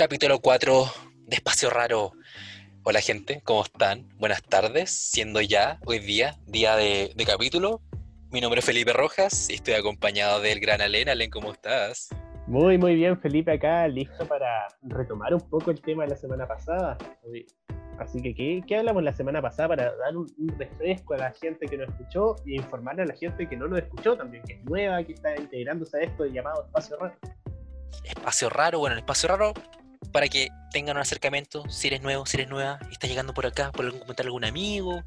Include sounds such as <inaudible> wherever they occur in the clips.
capítulo 4 de Espacio Raro. Hola gente, ¿cómo están? Buenas tardes, siendo ya hoy día, día de, de capítulo. Mi nombre es Felipe Rojas y estoy acompañado del gran Alen. Alen, ¿cómo estás? Muy, muy bien, Felipe, acá listo para retomar un poco el tema de la semana pasada. Así que, ¿qué, qué hablamos la semana pasada para dar un, un, refresco a la gente que nos escuchó y informarle a la gente que no nos escuchó también, que es nueva, que está integrándose a esto llamado Espacio Raro? Espacio Raro, bueno, el Espacio Raro, para que tengan un acercamiento, si eres nuevo, si eres nueva, y estás llegando por acá, por algún comentario de algún amigo,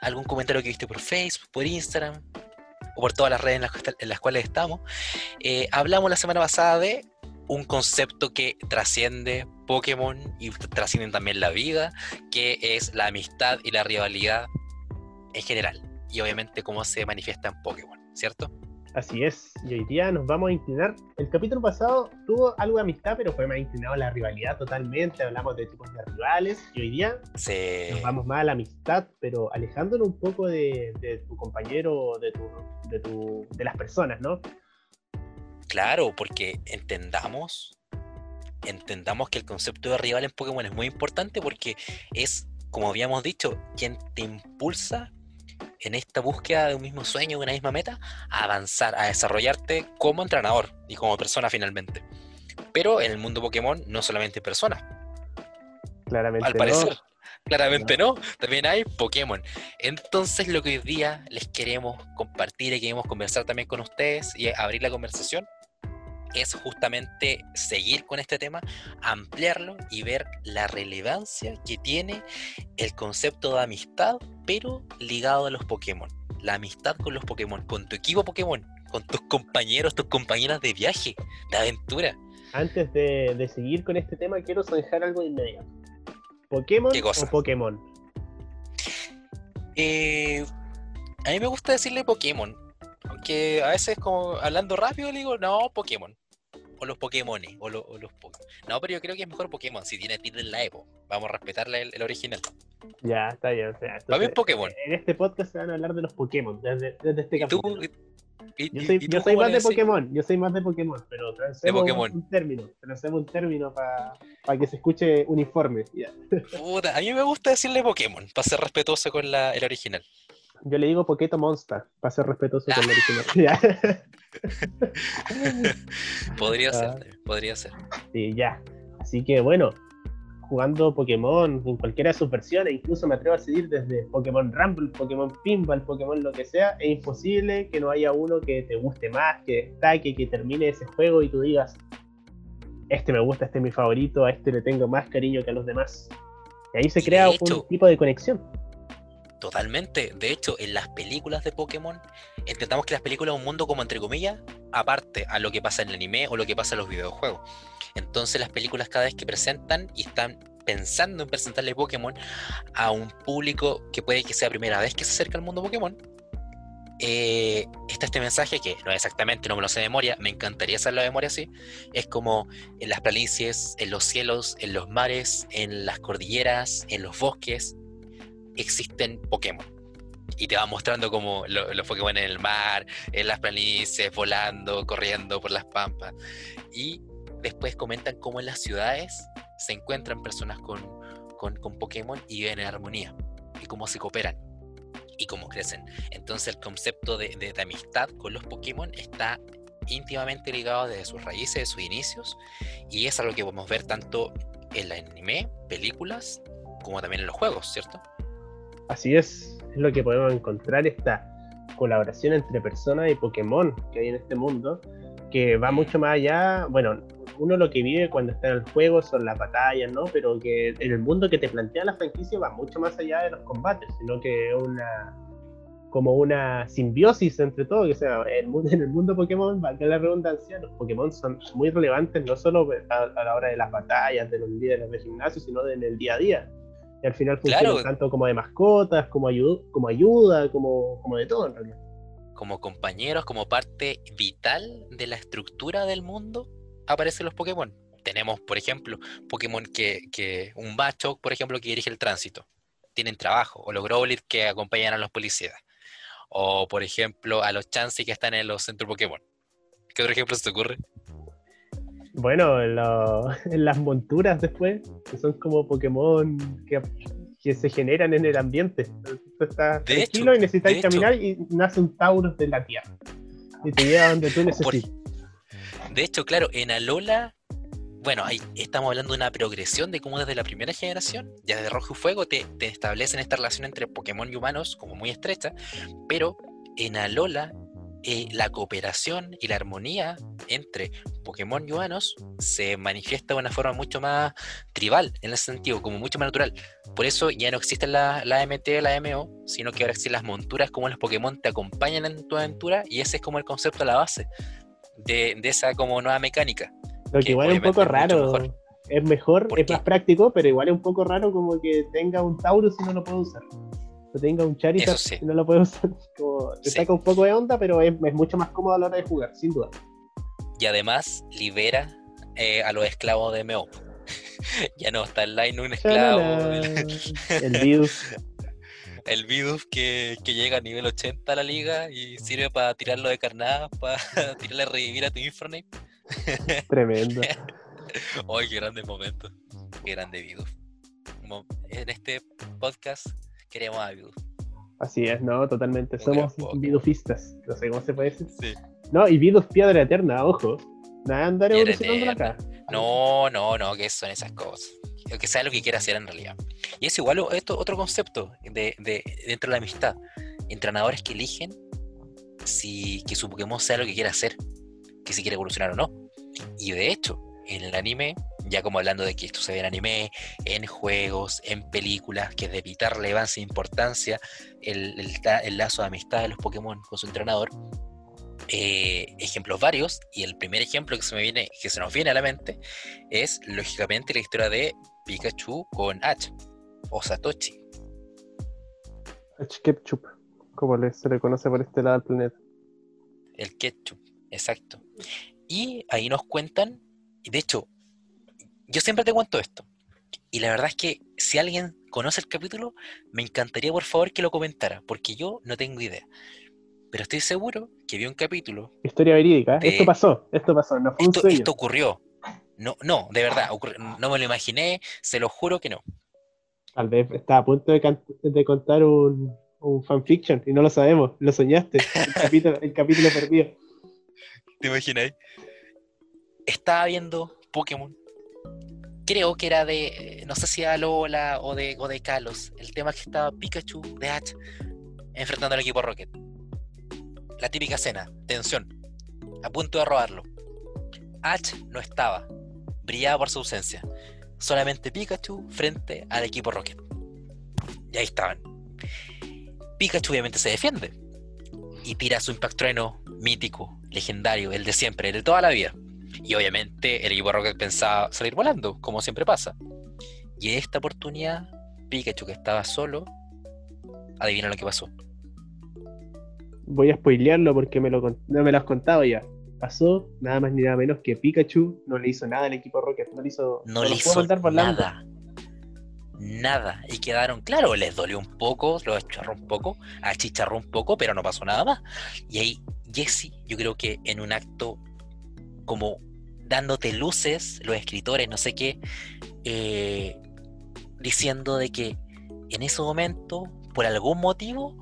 algún comentario que viste por Facebook, por Instagram, o por todas las redes en las, cuales estamos, eh, hablamos la semana pasada de un concepto que trasciende Pokémon y trasciende también la vida, que es la amistad y la rivalidad en general. Y obviamente cómo se manifiesta en Pokémon, ¿cierto? Así es, y hoy día nos vamos a inclinar. El capítulo pasado tuvo algo de amistad, pero fue más inclinado a la rivalidad totalmente. Hablamos de tipos de rivales, y hoy día sí. nos vamos más a la amistad, pero alejándonos un poco de, de tu compañero, de, tu, de, tu, de las personas, ¿no? Claro, porque entendamos, entendamos que el concepto de rival en Pokémon es muy importante porque es, como habíamos dicho, quien te impulsa en esta búsqueda de un mismo sueño, de una misma meta, a avanzar, a desarrollarte como entrenador y como persona finalmente. Pero en el mundo Pokémon no solamente personas. Claramente. Al parecer. No. Claramente no. no, también hay Pokémon. Entonces lo que hoy día les queremos compartir y queremos conversar también con ustedes y abrir la conversación es justamente seguir con este tema, ampliarlo y ver la relevancia que tiene el concepto de amistad, pero ligado a los Pokémon. La amistad con los Pokémon, con tu equipo Pokémon, con tus compañeros, tus compañeras de viaje, de aventura. Antes de, de seguir con este tema, quiero zanjar algo de inmediato. ¿Pokémon o Pokémon? Eh, a mí me gusta decirle Pokémon, aunque a veces como hablando rápido le digo, no, Pokémon o los Pokémon, o, lo, o los Pokémon. No, pero yo creo que es mejor Pokémon, si tiene tiene la Evo. Vamos a respetarle el, el, original. Ya, está bien. O sea, Pokémon. En este podcast se van a hablar de los Pokémon, desde, desde este capítulo. ¿Tú, y, yo soy, yo soy más de Pokémon, yo soy más de Pokémon, pero Pokémon. un término, transemos un término para pa que se escuche uniforme. Yeah. Puta, a mí me gusta decirle Pokémon, para ser respetuoso con la, el original. Yo le digo Poqueto Monster, para ser respetuoso con el <laughs> original. podría <laughs> ser, ah. podría ser. Sí, ya. Así que bueno, jugando Pokémon en cualquiera de sus versiones, incluso me atrevo a seguir desde Pokémon Rumble, Pokémon Pinball, Pokémon lo que sea, es imposible que no haya uno que te guste más, que destaque, que termine ese juego y tú digas, este me gusta, este es mi favorito, a este le tengo más cariño que a los demás. Y ahí se crea hecho, un tipo de conexión. Totalmente. De hecho, en las películas de Pokémon, intentamos que las películas un mundo como entre comillas, aparte a lo que pasa en el anime o lo que pasa en los videojuegos. Entonces las películas cada vez que presentan y están pensando en presentarle Pokémon a un público que puede que sea primera vez que se acerca al mundo Pokémon, eh, está este mensaje que no exactamente, no me lo sé de memoria, me encantaría hacerlo de memoria así. Es como en las planicies, en los cielos, en los mares, en las cordilleras, en los bosques, existen Pokémon. Y te va mostrando como lo, los Pokémon en el mar, en las planicies, volando, corriendo por las pampas. Y después comentan cómo en las ciudades se encuentran personas con, con, con Pokémon y viven en armonía. Y cómo se cooperan. Y cómo crecen. Entonces el concepto de, de, amistad con los Pokémon está íntimamente ligado desde sus raíces, de sus inicios. Y es algo que podemos ver tanto en el anime, películas, como también en los juegos, ¿cierto? Así es, es lo que podemos encontrar esta colaboración entre personas y Pokémon que hay en este mundo, que va mucho más allá, bueno, uno lo que vive cuando está en el juego son las batallas, ¿no? Pero que en el mundo que te plantea la franquicia va mucho más allá de los combates, sino que es una como una simbiosis entre todo, que sea, el mundo, en el mundo Pokémon, valga la redundancia, los Pokémon son muy relevantes no solo a, a, la hora de las batallas, de los líderes de gimnasio, sino en el día a día. Y al final funciona claro. tanto como de mascotas, como, ayuda, como ayuda, como, como de todo en realidad. Como compañeros, como parte vital de la estructura del mundo, aparecen los Pokémon. Tenemos, por ejemplo, Pokémon que, que un Bachok, por ejemplo, que dirige el tránsito. Tienen trabajo. O los Growlithe que acompañan a los policías. O, por ejemplo, a los Chansey que están en los centros Pokémon. ¿Qué otro ejemplo se te ocurre? Bueno, lo- <laughs> en las monturas después, que son como Pokémon que, que se generan en el ambiente. Tú estás De tranquilo hecho, y necesitas hecho. caminar y nace un Taurus de la tierra. Y te lleva donde tú <laughs> necesites. De hecho, claro, en Alola, bueno, ahí estamos hablando de una progresión de cómo desde la primera generación, ya desde Rojo y Fuego, te, te establecen esta relación entre Pokémon y humanos como muy estrecha, pero en Alola eh, la cooperación y la armonía entre Pokémon y humanos se manifiesta de una forma mucho más tribal, en ese sentido, como mucho más natural. Por eso ya no existe la, la MT, la MO, sino que ahora existen las monturas como los Pokémon te acompañan en tu aventura y ese es como el concepto, la base de, de esa como nueva mecánica. Lo que que igual es un poco raro. mejor. Es mejor, ¿Por es qué? más práctico, pero igual es un poco raro como que tenga un Taurus y no lo puede usar. Que tenga un Charizard sí. y no lo puede usar. <laughs> Como, te Sí. saca un poco de onda, pero es, es mucho más cómodo a la hora de jugar, sin duda. Y además libera eh, a los esclavos de MO. <laughs> ya no está el line un esclavo. <laughs> El, Vidus. el Bidoof que, que llega a nivel 80 a la liga y sirve para tirarlo de carnada, para tirarle a revivir a tu Infernape. Tremendo. ¡Ay, qué grandes momentos! ¡Qué grande! Mo- En este podcast queremos a. Así es, no, totalmente. Un Somos vidufistas. No sé cómo se puede decir. Sí. No, y Vidus piedra eterna, ojo. Nada andar evolucionando acá. No, no, no, que son esas cosas. Que sea lo que quiera hacer en realidad. Y es igual esto, otro concepto de, de, dentro de la amistad. Entrenadores que eligen si que su Pokémon sea lo que quiera hacer, que si quiere evolucionar o no. Y de hecho, en el anime, ya como hablando de que esto se ve en anime, en juegos, en películas, que es de vital relevancia e importancia el, el ta- el lazo de amistad de los Pokémon con su entrenador, eh, ejemplos varios, y el primer ejemplo que se me viene, que se nos viene a la mente, es lógicamente la historia de Pikachu con Ash o Satoshi. Ketchup, como se le conoce por este lado del planeta. El ketchup, exacto. Y ahí nos cuentan, y de hecho, yo siempre te cuento esto, y la verdad es que si alguien conoce el capítulo, me encantaría por favor que lo comentara, porque yo no tengo idea. Pero estoy seguro que vi un capítulo. Historia verídica. De- Esto pasó, esto pasó, no fue un Esto, sueño. esto ocurrió. No, no, de verdad, ocurrió. no me lo imaginé, se lo juro que no. Tal vez estaba a punto de, contar un, un fanfiction y no lo sabemos, lo soñaste. El <laughs> capítulo, el capítulo perdido. ¿Te imaginas? Estaba viendo Pokémon. Creo que era de, eh, no sé si era Lola o de, o de Kalos. El tema que estaba Pikachu de Ash enfrentando al equipo Rocket. La típica escena, tensión, a punto de robarlo. Ash no estaba, brillaba por su ausencia. Solamente Pikachu frente al equipo Rocket. Y ahí estaban. Pikachu obviamente se defiende y tira su Impact Trueno mítico, legendario, el de siempre, el de toda la vida. Y obviamente el equipo Rocket pensaba salir volando, como siempre pasa. Y en esta oportunidad, Pikachu que estaba solo, adivina lo que pasó. Voy a spoilearlo porque me lo, no me lo has contado ya. Pasó nada más ni nada menos que Pikachu no le hizo nada al equipo Rocket, no le hizo, No lo le hizo nada. Nada. Y quedaron, claro, les dolió un poco, los achicharró un poco, achicharró un poco, pero no pasó nada más. Y ahí Jesse, yo creo que en un acto como dándote luces, los escritores, no sé qué, eh, diciendo de que en ese momento, por algún motivo,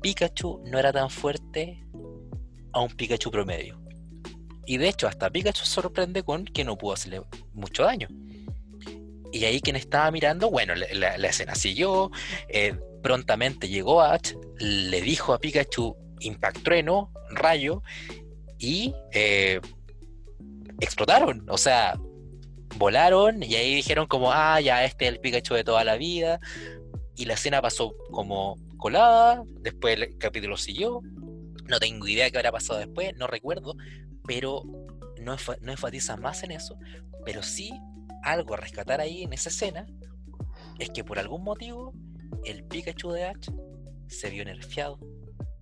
Pikachu no era tan fuerte a un Pikachu promedio. Y de hecho, hasta Pikachu sorprende con que no pudo hacerle mucho daño. Y ahí quien estaba mirando, bueno, la, escena siguió, eh, prontamente llegó Ash, le dijo a Pikachu Impact Trueno, Rayo, y eh, explotaron, o sea, volaron y ahí dijeron como, ah, ya este es el Pikachu de toda la vida, y la escena pasó como colada, después el capítulo siguió, no tengo idea qué habrá pasado después, no recuerdo, pero no, no enfatiza más en eso, pero sí algo a rescatar ahí en esa escena es que por algún motivo el Pikachu de Ash se vio nerfeado.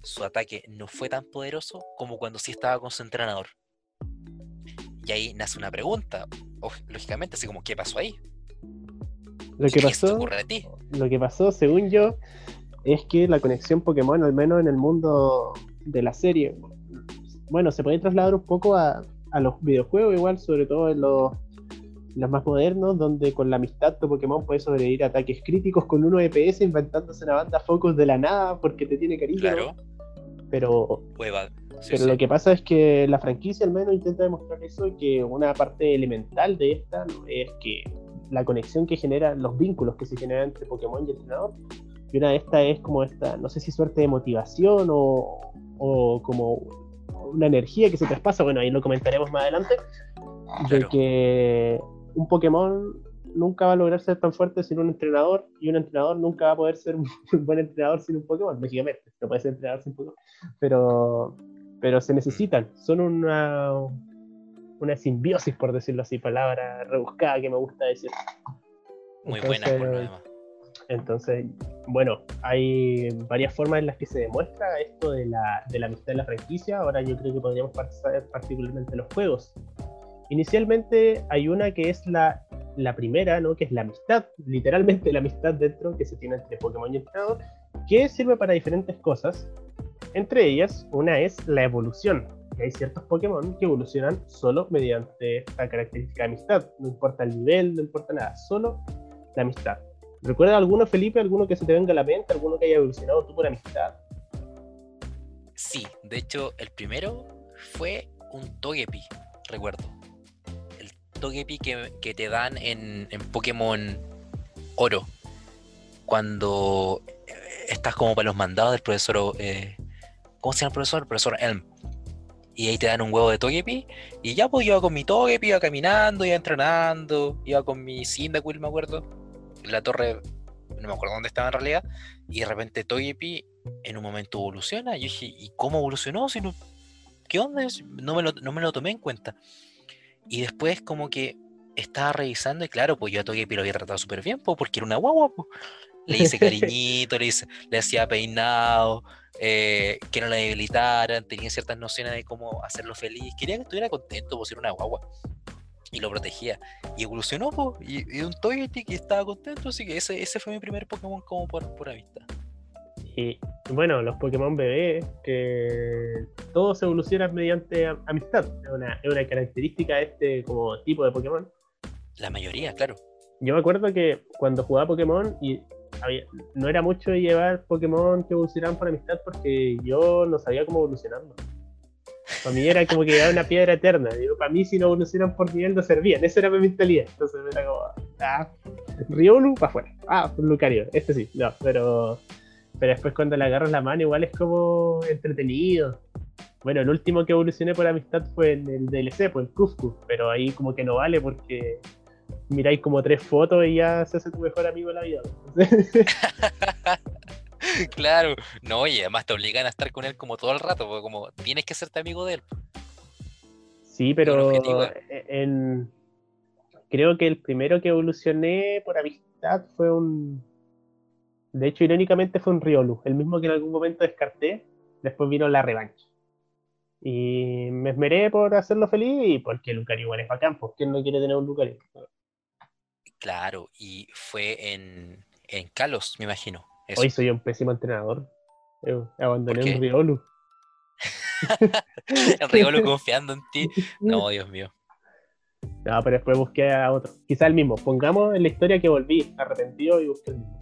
Su ataque no fue tan poderoso como cuando sí estaba con su entrenador. Y ahí nace una pregunta, o- lógicamente, así como, ¿qué pasó ahí? Lo que ¿Qué se te pasó, lo que pasó, según yo, es que la conexión Pokémon, al menos en el mundo de la serie, bueno, se puede trasladar un poco a, a los videojuegos igual, sobre todo en los, los más modernos, donde con la amistad tu Pokémon puede sobrevivir a ataques críticos con 1 EPS inventándose una banda focus de la nada porque te tiene cariño. Claro. Pero, Hueva. Sí, pero sí. lo que pasa es que la franquicia al menos intenta demostrar eso y que una parte elemental de esta es que la conexión que generan los vínculos que se generan entre Pokémon y entrenador. Y una de estas es como esta, no sé si suerte de motivación o, o como una energía que se traspasa, bueno, ahí lo comentaremos más adelante, de que un Pokémon nunca va a lograr ser tan fuerte sin un entrenador y un entrenador nunca va a poder ser <laughs> un buen entrenador sin un Pokémon, lógicamente, no puede ser entrenador sin Pokémon, pero, pero se necesitan, son una, una simbiosis, por decirlo así, palabra rebuscada que me gusta decir. Muy buena por lo Entonces, demás. entonces, bueno, hay varias formas en las que se demuestra esto de la, de la amistad de la franquicia. Ahora yo creo que podríamos pasar particularmente los juegos. Inicialmente hay una que es la, la primera, ¿no? que es la amistad, literalmente la amistad dentro que se tiene entre Pokémon y entrenador, que sirve para diferentes cosas. Entre ellas, una es la evolución. hay ciertos Pokémon que evolucionan solo mediante esta característica de amistad. No importa el nivel, no importa nada, solo la amistad. ¿Recuerda alguno, Felipe? ¿Alguno que se te venga a la mente? ¿Alguno que haya evolucionado tú por amistad? Sí, de hecho, el primero fue un Togepi, recuerdo. El Togepi que, que te dan en, en Pokémon Oro. Cuando eh, estás como para los mandados del profesor. Eh, ¿Cómo se llama el profesor? El profesor Elm. Y ahí te dan un huevo de Togepi. Y ya pues iba con mi Togepi, iba caminando, iba entrenando, iba con mi Cyndaquil, me acuerdo. En la torre, no me acuerdo dónde estaba en realidad. Y de repente Togepi en un momento evoluciona. Y yo dije, ¿y cómo evolucionó? Si no, ¿Qué onda? No me, lo, no me lo tomé en cuenta. Y después como que estaba revisando y claro, pues yo a Togepi lo había tratado súper bien, pues, porque era una guagua. pues. Le hice <laughs> cariñito, le, hice- le hacía peinado, eh, que no la debilitaran, tenía ciertas nociones de cómo hacerlo feliz. Quería que estuviera contento, pues era una guagua. Y lo protegía. Y evolucionó, pues, y, y un Togepi que estaba contento, así que ese, ese fue mi primer Pokémon como por, por amistad. Y bueno, los Pokémon bebé, que todos evolucionan mediante am- amistad. Es una, es una característica de este como tipo de Pokémon. La mayoría, claro. Yo me acuerdo que cuando jugaba Pokémon y no era mucho llevar Pokémon que evolucionaban por amistad porque yo no sabía cómo evolucionarlo. Para mí era como que era una piedra eterna. Digo, para mí si no evolucionan por nivel no servían. Esa era mi mentalidad. Entonces era como, ah, Riolu para afuera. Ah, Lucario, este sí. No, pero, pero después cuando le agarras la mano igual es como entretenido. Bueno, el último que evolucioné por amistad fue en el DLC, pues el Kufku, pero ahí como que no vale porque miráis como tres fotos y ya se hace tu mejor amigo de la vida. <laughs> Claro, no, y además te obligan a estar con él como todo el rato, porque como tienes que hacerte amigo de él. sí, pero objetivo. en, creo que el primero que evolucioné por amistad fue un... De hecho, irónicamente fue un Riolu, el mismo que en algún momento descarté, después vino la revancha. Y me esmeré por hacerlo feliz y porque Lucario igual es bacán, pues ¿quién no quiere tener un Lucario? Claro, y fue en, en Kalos, me imagino. eso. Hoy soy un pésimo entrenador. Eu abandoné <laughs> un Riolu. El Rigolo confiando en ti. No, Dios mío. No, pero después busqué a otro. Quizá el mismo. Pongamos en la historia que volví arrepentido y busqué el mismo.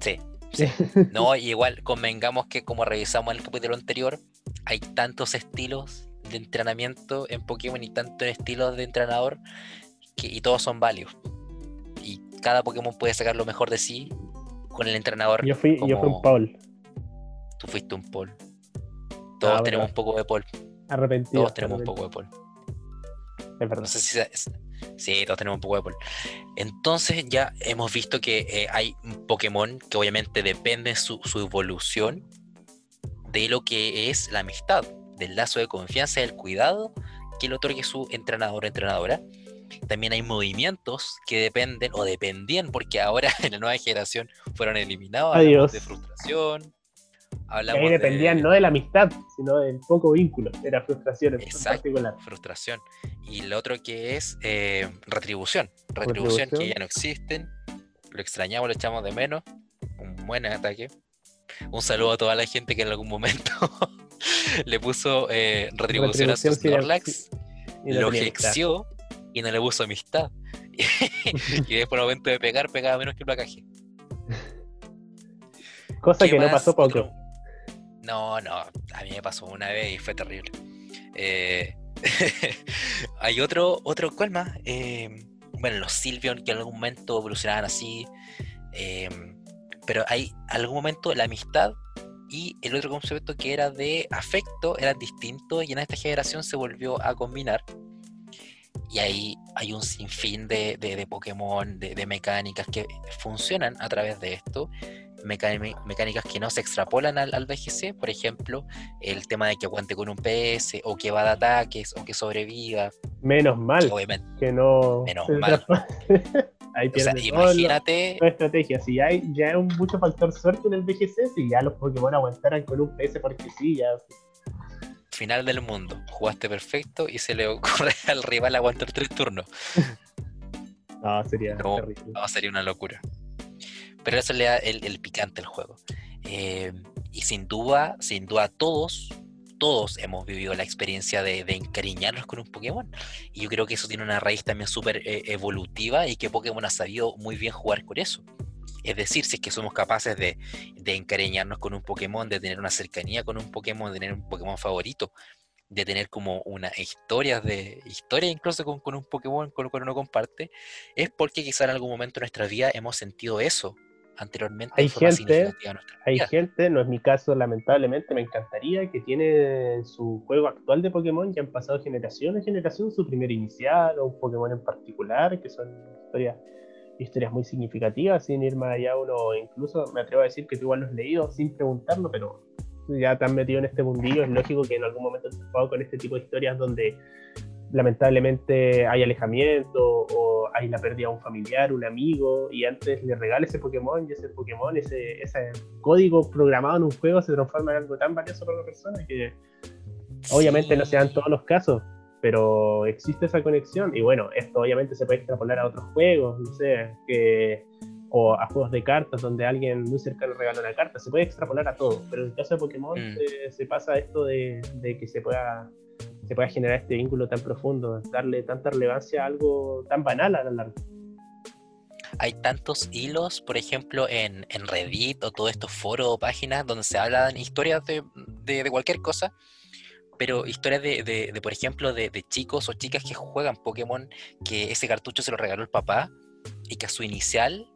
Sí, <laughs> sí. No, y igual convengamos que como revisamos en el capítulo anterior, hay tantos estilos de entrenamiento en Pokémon y tantos estilos de entrenador que, y todos son válidos. Cada Pokémon puede sacar lo mejor de sí con el entrenador. Yo fui, yo fui un Paul. Tú fuiste un Paul. Todos Ah, tenemos verdad. un poco de Paul. Arrepentido. Todos tenemos un poco de Paul. Es verdad. No sé si es- Sí, todos tenemos un poco de Paul. Entonces ya hemos visto que eh, hay un Pokémon que obviamente depende su, su evolución de lo que es la amistad, del lazo de confianza, del cuidado que le otorgue su entrenador o entrenadora. También hay movimientos que dependen o dependían porque ahora <laughs> en la nueva generación fueron eliminados. Hablamos de frustración. Hablamos ahí dependían de no de la amistad, sino del poco vínculo. Era frustración en Exacto. particular. frustración. Y lo otro que es eh, retribución. Retribución que ya no existen. Lo extrañamos, lo echamos de menos. Un buen ataque. Un saludo a toda la gente que en algún momento <laughs> le puso eh, retribución a sus sí, Snorlax. lo hexió y no le puso amistad. <laughs> y después al momento de pegar, pegaba menos que el placaje. Cosa que no pasó poco. No, no, a mí me pasó una vez y fue terrible. Eh, <laughs> hay otro, otro, ¿cuál más? Eh, bueno, los Silvion que en algún momento evolucionaban así. Eh, pero hay algún momento la amistad y el otro concepto que era de afecto era distinto y en esta generación se volvió a combinar. Y ahí hay un sinfín de, de, Pokémon, de, de, mecánicas que funcionan a través de esto mecánicas que no se extrapolan al, al, BGC, por ejemplo, el tema de que aguante con un PS, o que va de ataques, o que sobreviva. Menos mal. Obviamente. Que no. Menos mal. <laughs> Ahí o sea, imagínate. No, estrategia. Si hay, ya hay mucho factor suerte en el BGC, si ya los Pokémon aguantaran con un PS porque sí, ya. Final del mundo. Jugaste perfecto y se le ocurre <laughs> al rival aguantar tres turnos. no, sería no, No, sería una locura. Pero eso le da el, picante al juego. Eh, y sin duda, sin duda todos, todos hemos vivido la experiencia de, encariñarnos con un Pokémon. Y yo creo que eso tiene una raíz también súper eh, evolutiva y que Pokémon ha sabido muy bien jugar con eso. Es decir, si es que somos capaces de, encariñarnos con un Pokémon, de tener una cercanía con un Pokémon, de tener un Pokémon favorito, de tener como una historia de historia incluso con, con un Pokémon con lo cual uno comparte, es porque quizá en algún momento de nuestra vida hemos sentido eso anteriormente. Hay gente, hay gente, no es mi caso lamentablemente, me encantaría que tiene su juego actual de Pokémon y han pasado generación en generación su primer inicial o un Pokémon en particular, que son historias, historias muy significativas, sin ir más allá uno, incluso me atrevo a decir que tú igual los has leído sin preguntarlo, pero ya te han metido en este mundillo, es lógico que en algún momento te has jugado con este tipo de historias donde lamentablemente hay alejamiento o hay la pérdida de un familiar, un amigo, y antes le regala ese Pokémon y ese Pokémon, ese, ese código programado en un juego se transforma en algo tan valioso para la persona que obviamente no se dan todos los casos, pero existe esa conexión y bueno, esto obviamente se puede extrapolar a otros juegos, no sé, que, o a juegos de cartas donde alguien muy cercano regala una carta, se puede extrapolar a todo, pero en el caso de Pokémon mm. se, pasa esto de, de que se pueda se pueda generar este vínculo tan profundo, darle tanta relevancia a algo tan banal a la larga. Hay tantos hilos, por ejemplo, en, en Reddit o todos estos foros o páginas donde se hablan historias de, de, cualquier cosa, pero historias de, de por ejemplo, de, chicos o chicas que juegan Pokémon, que ese cartucho se lo regaló el papá y que a su inicial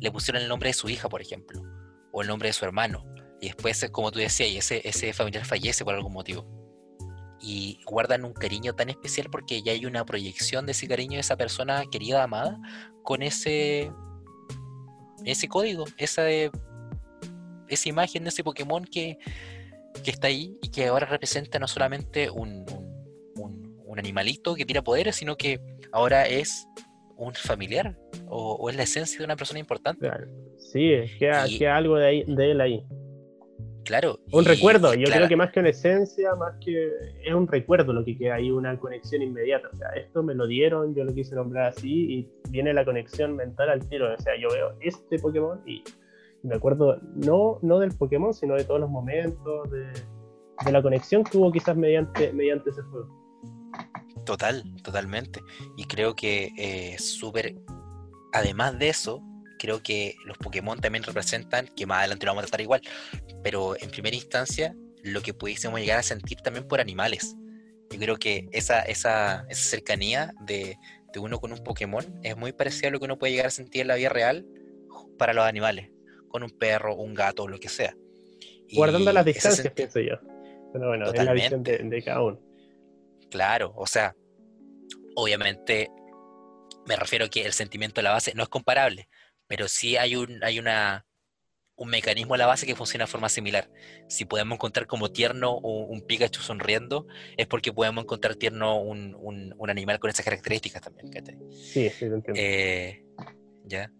le pusieron el nombre de su hija, por ejemplo, o el nombre de su hermano. Y después, como tú decías, ese, ese familiar fallece por algún motivo y guardan un cariño tan especial porque ya hay una proyección de ese cariño de esa persona querida, amada, con ese, ese código, esa, esa imagen de ese Pokémon que, está ahí y que ahora representa no solamente un, un, animalito que tira poderes, sino que ahora es un familiar o, es la esencia de una persona importante. Sí, es que, algo de, ahí, de él ahí. Claro. Un recuerdo, yo creo que más que una esencia, más que es un recuerdo lo que queda ahí, una conexión inmediata. O sea, esto me lo dieron, yo lo quise nombrar así y viene la conexión mental al tiro. O sea, yo veo este Pokémon y me acuerdo no, no del Pokémon, sino de todos los momentos, de, la conexión que hubo quizás mediante, mediante ese juego. Total, totalmente. Y creo que eh, súper, además de eso, creo que los Pokémon también representan, que más adelante lo vamos a tratar igual, pero en primera instancia, lo que pudiésemos llegar a sentir también por animales. Yo creo que esa, esa, esa cercanía de, de, uno con un Pokémon es muy parecida a lo que uno puede llegar a sentir en la vida real para los animales, con un perro, un gato, lo que sea. Guardando las distancias, pienso yo. Pero bueno, es la visión de, de cada uno. Claro, o sea, obviamente me refiero a que el sentimiento de la base no es comparable, pero sí hay un, hay una, un mecanismo a la base que funciona de forma similar. Si podemos encontrar como tierno un, Pikachu sonriendo, es porque podemos encontrar tierno un, un, animal con esas características también. Sí, sí, lo entiendo. Eh, ya.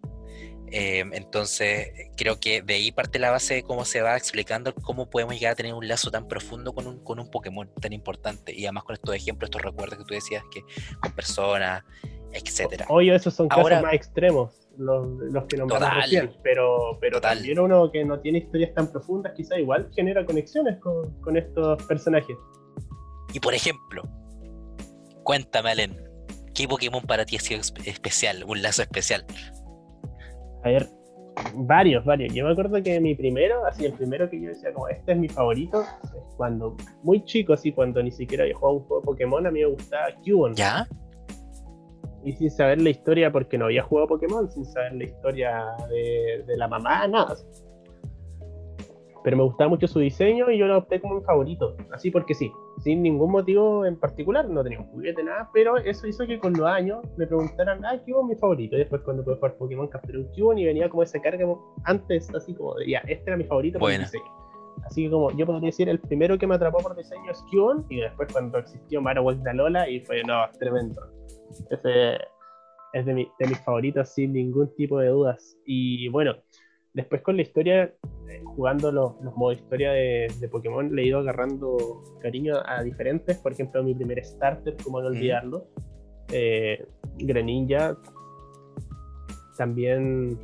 Em, entonces, creo que de ahí parte la base de cómo se va explicando cómo podemos llegar a tener un lazo tan profundo con un, con un Pokémon tan importante. Y además con estos ejemplos, estos recuerdos que tú decías, que con personas, etcétera. Oye, esos son casos más extremos los, los que nombramos recién, pero, pero también uno que no tiene historias tan profundas, quizá igual genera conexiones con, con estos personajes. Y por ejemplo, Cuéntame, Allen, ¿qué Pokémon para ti ha sido especial, un lazo especial? A ver, varios, varios. Yo me acuerdo que mi primero, así el primero que yo decía, como este es mi favorito, cuando muy chico, así cuando ni siquiera había jugado un juego de Pokémon, a mí me gustaba Cubone. ¿Ya? Y sin saber la historia, porque no había jugado Pokémon, sin saber la historia de, de la mamá, nada pero me gustaba mucho su diseño y yo lo opté como mi favorito, así porque sí, sin ningún motivo en particular, no tenía un juguete, nada, pero eso hizo que con los años me preguntaran, ah, ¿qué mi favorito? Y después cuando pude jugar Pokémon capturé un y venía como esa carga antes, así como de, ya, este era mi favorito por diseño. Así que como yo podría decir, el primero que me atrapó por diseño es Cubone y después cuando existió Marowak de Alola y fue, no, tremendo. Ese es de, de mis favoritos sin ningún tipo de dudas. Y bueno, después con la historia, eh, jugando los, modos historia de, Pokémon, le he ido agarrando cariño a, diferentes. Por ejemplo, mi primer starter, como no olvidarlo, eh, Greninja. También,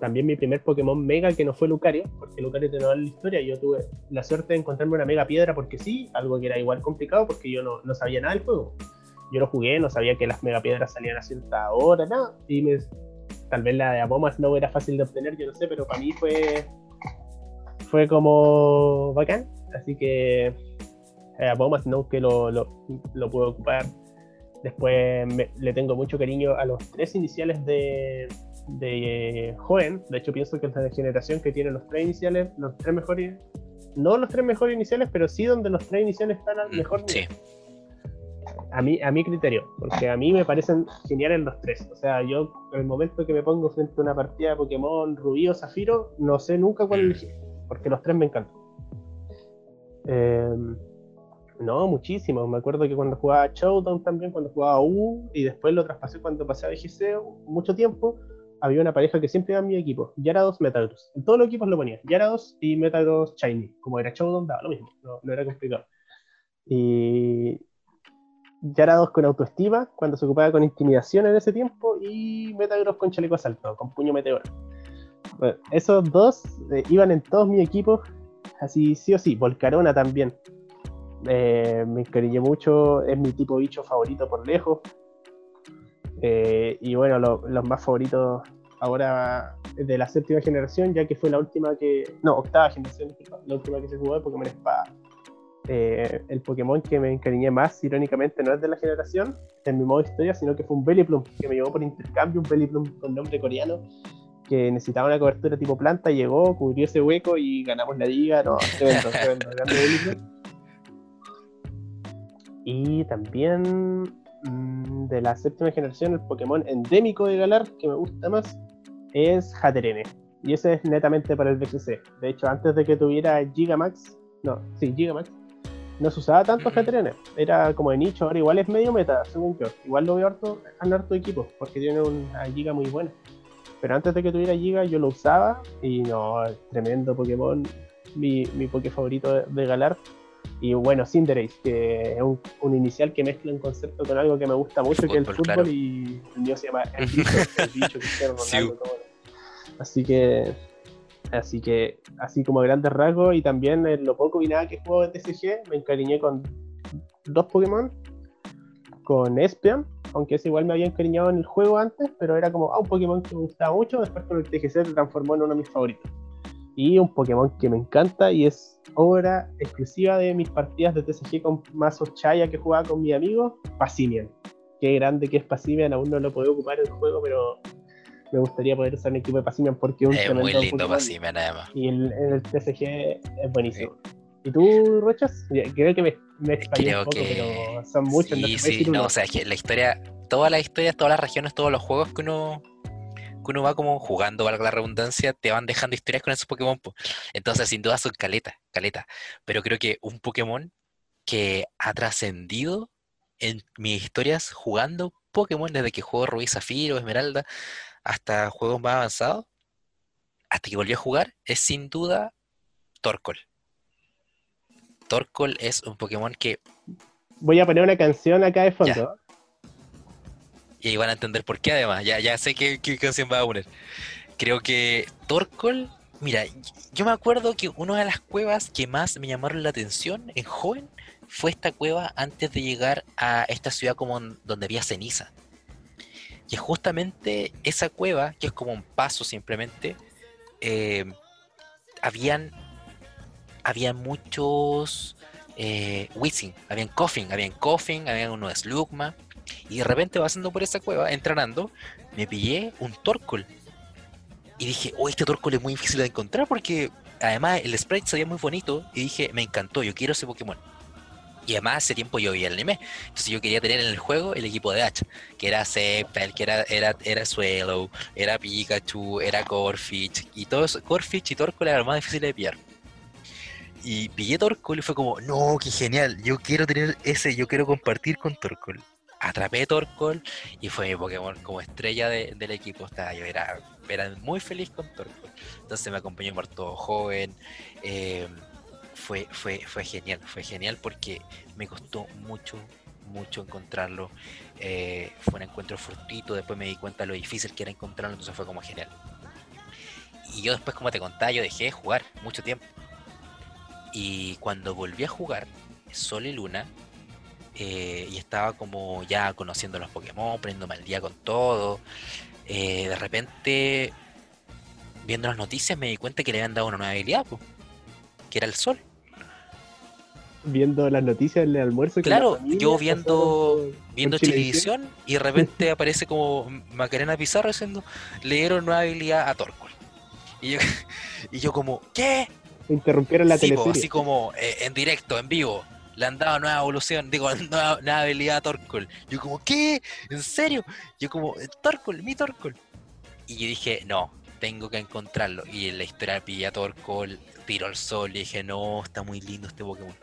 también mi primer Pokémon Mega, que no fue Lucario, porque Lucario te no da la historia. Yo tuve la suerte de encontrarme una Mega Piedra porque sí, algo que era igual complicado porque yo no, no sabía nada del juego. Yo lo jugué, no sabía que las Mega Piedras salían a cierta hora, nada. Y me tal vez la de Abomas no era fácil de obtener, yo no sé, pero para mí fue fue como bacán, así que eh, Abomas no que lo, lo, lo puedo ocupar. Después le tengo mucho cariño a los tres iniciales de, de Joven. De hecho, pienso que es la generación que tiene los tres iniciales, los tres mejores, no los tres mejores iniciales, pero sí donde los tres iniciales están al mm, mejor nivel. Sí a mí a mi criterio, porque a mí me parecen geniales los tres. O sea, yo en el momento que me pongo frente a una partida de Pokémon Rubí o Zafiro, no sé nunca cuál mm. elegir, porque los tres me encantan. Em, no, muchísimo. Me acuerdo que cuando jugaba Showdown también, cuando jugaba U, y después lo traspasé cuando pasé a BGC, mucho tiempo, había una pareja que siempre iba en mi equipo, Yarados, Metagross. En todos los equipos lo ponía, Yarados y Metagross Shiny. Como era Showdown, daba lo mismo, no, no era complicado. Y, Yarados con autoestima, cuando se ocupaba con intimidación en ese tiempo, y Metagross con chaleco asalto, con puño meteoro. esos dos eh, iban en todos mis equipos, así sí o sí, Volcarona también. Eh, me encariñé mucho, es mi tipo bicho favorito por lejos. Eh, y bueno, los más favoritos ahora de la séptima generación, ya que fue la última que. No, octava generación, la última que se jugó de Pokémon Espada eh, el Pokémon que me encariñé más, irónicamente, no es de la generación, en mi modo historia, sino que fue un Bellyplum, que me llevó por intercambio, un Bellyplum con nombre coreano, que necesitaba una cobertura tipo planta, llegó, cubrió ese hueco y ganamos la liga, no, grande Y también mm, de la séptima generación, el Pokémon endémico de Galar, que me gusta más, es Hatterene. Y ese es netamente para el BCC. De hecho, antes de que tuviera Gigamax, no, sí, Gigamax, no se usaba tanto g era como de nicho, ahora igual es medio meta, según yo. Igual lo veo harto en harto equipo, porque tiene una giga muy buena. Pero antes de que tuviera giga yo lo usaba y no, tremendo Pokémon, mi, mi Poké favorito de, Galar. Y bueno, Cinderace, que es un, inicial que mezcla un concepto con algo que me gusta mucho, que es el fútbol, y el mío se llama <laughs> El Bicho, el bicho que Así que Así que, así como grandes rasgos, y también en lo poco y nada que juego de TCG, me encariñé con dos Pokémon, con Espion, aunque ese igual me había encariñado en el juego antes, pero era como ah, un Pokémon que me gustaba mucho, después con el TCG se transformó en uno de mis favoritos. Y un Pokémon que me encanta y es obra exclusiva de mis partidas de TCG con mazos Chaya que jugaba con mi amigo, Passimian. Qué grande que es Passimian, aún no lo puedo ocupar en el juego, pero me gustaría poder usar un equipo de Passimian porque un es muy lindo Passimian además. Y el, el TCG es buenísimo. ¿Y tú, Rochas? Creo que me, me Creo un poco, que... pero son muchos. Sí, sí, no, o sea, es que la historia, todas las historias, todas las regiones, todos los juegos que uno que uno va como jugando, valga la redundancia, te van dejando historias con esos Pokémon. Entonces, sin duda son caleta, caleta. Pero creo que un Pokémon que ha trascendido en mis historias jugando Pokémon desde que juego Rubí Zafiro, Esmeralda, hasta juegos más avanzados, hasta que volvió a jugar, es sin duda Torkoal. Torkoal es un Pokémon que. Voy a poner una canción acá de fondo. Y ahí van a entender por qué, además. Ya, ya sé qué, canción va a poner. Creo que Torkoal Mira, yo me acuerdo que una de las cuevas que más me llamaron la atención en joven fue esta cueva antes de llegar a esta ciudad como donde había ceniza. Y justamente esa cueva, que es como un paso simplemente, eh, habían, habían muchos eh, habían Coffin, habían Coffin, habían uno de Slugma. Y de repente pasando por esa cueva, entrenando, me pillé un Torkoal. Y dije, oh, este Torkoal es muy difícil de encontrar porque además el sprite se muy bonito. Y dije, me encantó, yo quiero ese Pokémon. Y además hace tiempo yo vi el anime. Entonces yo quería tener en el juego el equipo de H, que era Sceptile, que era, era, era era Pikachu, era Corfish, y todo eso, Corfish y Torkoal era lo más difícil de pillar. Y pillé Torkoal y fue como, no, qué genial, yo quiero tener ese, yo quiero compartir con Torkoal. Atrapé Torkoal y fue mi Pokémon como estrella del equipo. Estaba, yo era, era muy feliz con Torkoal. Entonces me acompañó todo joven. Eh, fue, fue, fue genial, fue genial porque me costó mucho, mucho encontrarlo. Eh, fue un encuentro fortuito, después me di cuenta de lo difícil que era encontrarlo, entonces fue como genial. Y yo después, como te contaba, yo dejé de jugar mucho tiempo. Y cuando volví a jugar Sol y Luna, eh, y estaba como ya conociendo los Pokémon, poniéndome al día con todo, eh, de repente, viendo las noticias, me di cuenta que le habían dado una nueva habilidad, que era el sol viendo las noticias en el almuerzo. Claro, yo viendo viendo televisión y de repente <laughs> aparece como Macarena Pizarro diciendo, le dieron nueva habilidad a Torkoal. Y yo, <laughs> y yo como, ¿qué? Interrumpieron la sí, Así como eh, en directo, en vivo. Le han dado nueva evolución, digo, <laughs> nueva, nueva habilidad a Torkoal. Yo como, ¿qué? ¿En serio? Yo como, Torkoal, mi Torkoal. Y yo dije, no, tengo que encontrarlo. Y en la historia pilla a Torkoal, tiro al sol y dije, no, está muy lindo este Pokémon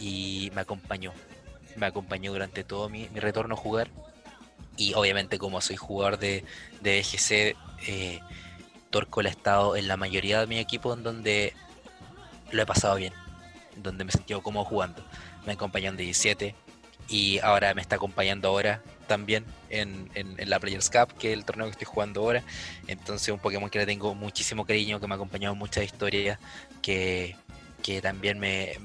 y me acompañó. Me acompañó durante todo mi, retorno a jugar. Y obviamente como soy jugador de, de BGC, eh, Torco ha estado en la mayoría de mi equipo en donde lo he pasado bien, donde me he sentido cómodo jugando. Me acompañó en 17 y ahora me está acompañando ahora también en, en, la Players Cup, que es el torneo que estoy jugando ahora. Entonces un Pokémon que le tengo muchísimo cariño, que me ha acompañado en muchas historias, que, que también me,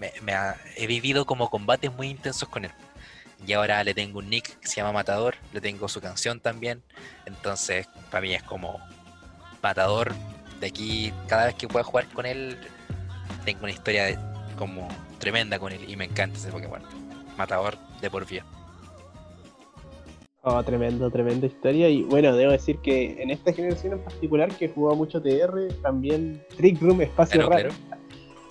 he vivido como combates muy intensos con él. Y ahora le tengo un nick que se llama Matador, le tengo su canción también. Entonces, para mí es como Matador. De aquí, cada vez que pueda jugar con él, tengo una historia como tremenda con él y me encanta ese Pokémon. Matador de por vida. Oh, tremendo, tremenda historia. Y bueno, debo decir que en esta generación en particular, que jugó mucho TR, también Trick Room Espacio Raro.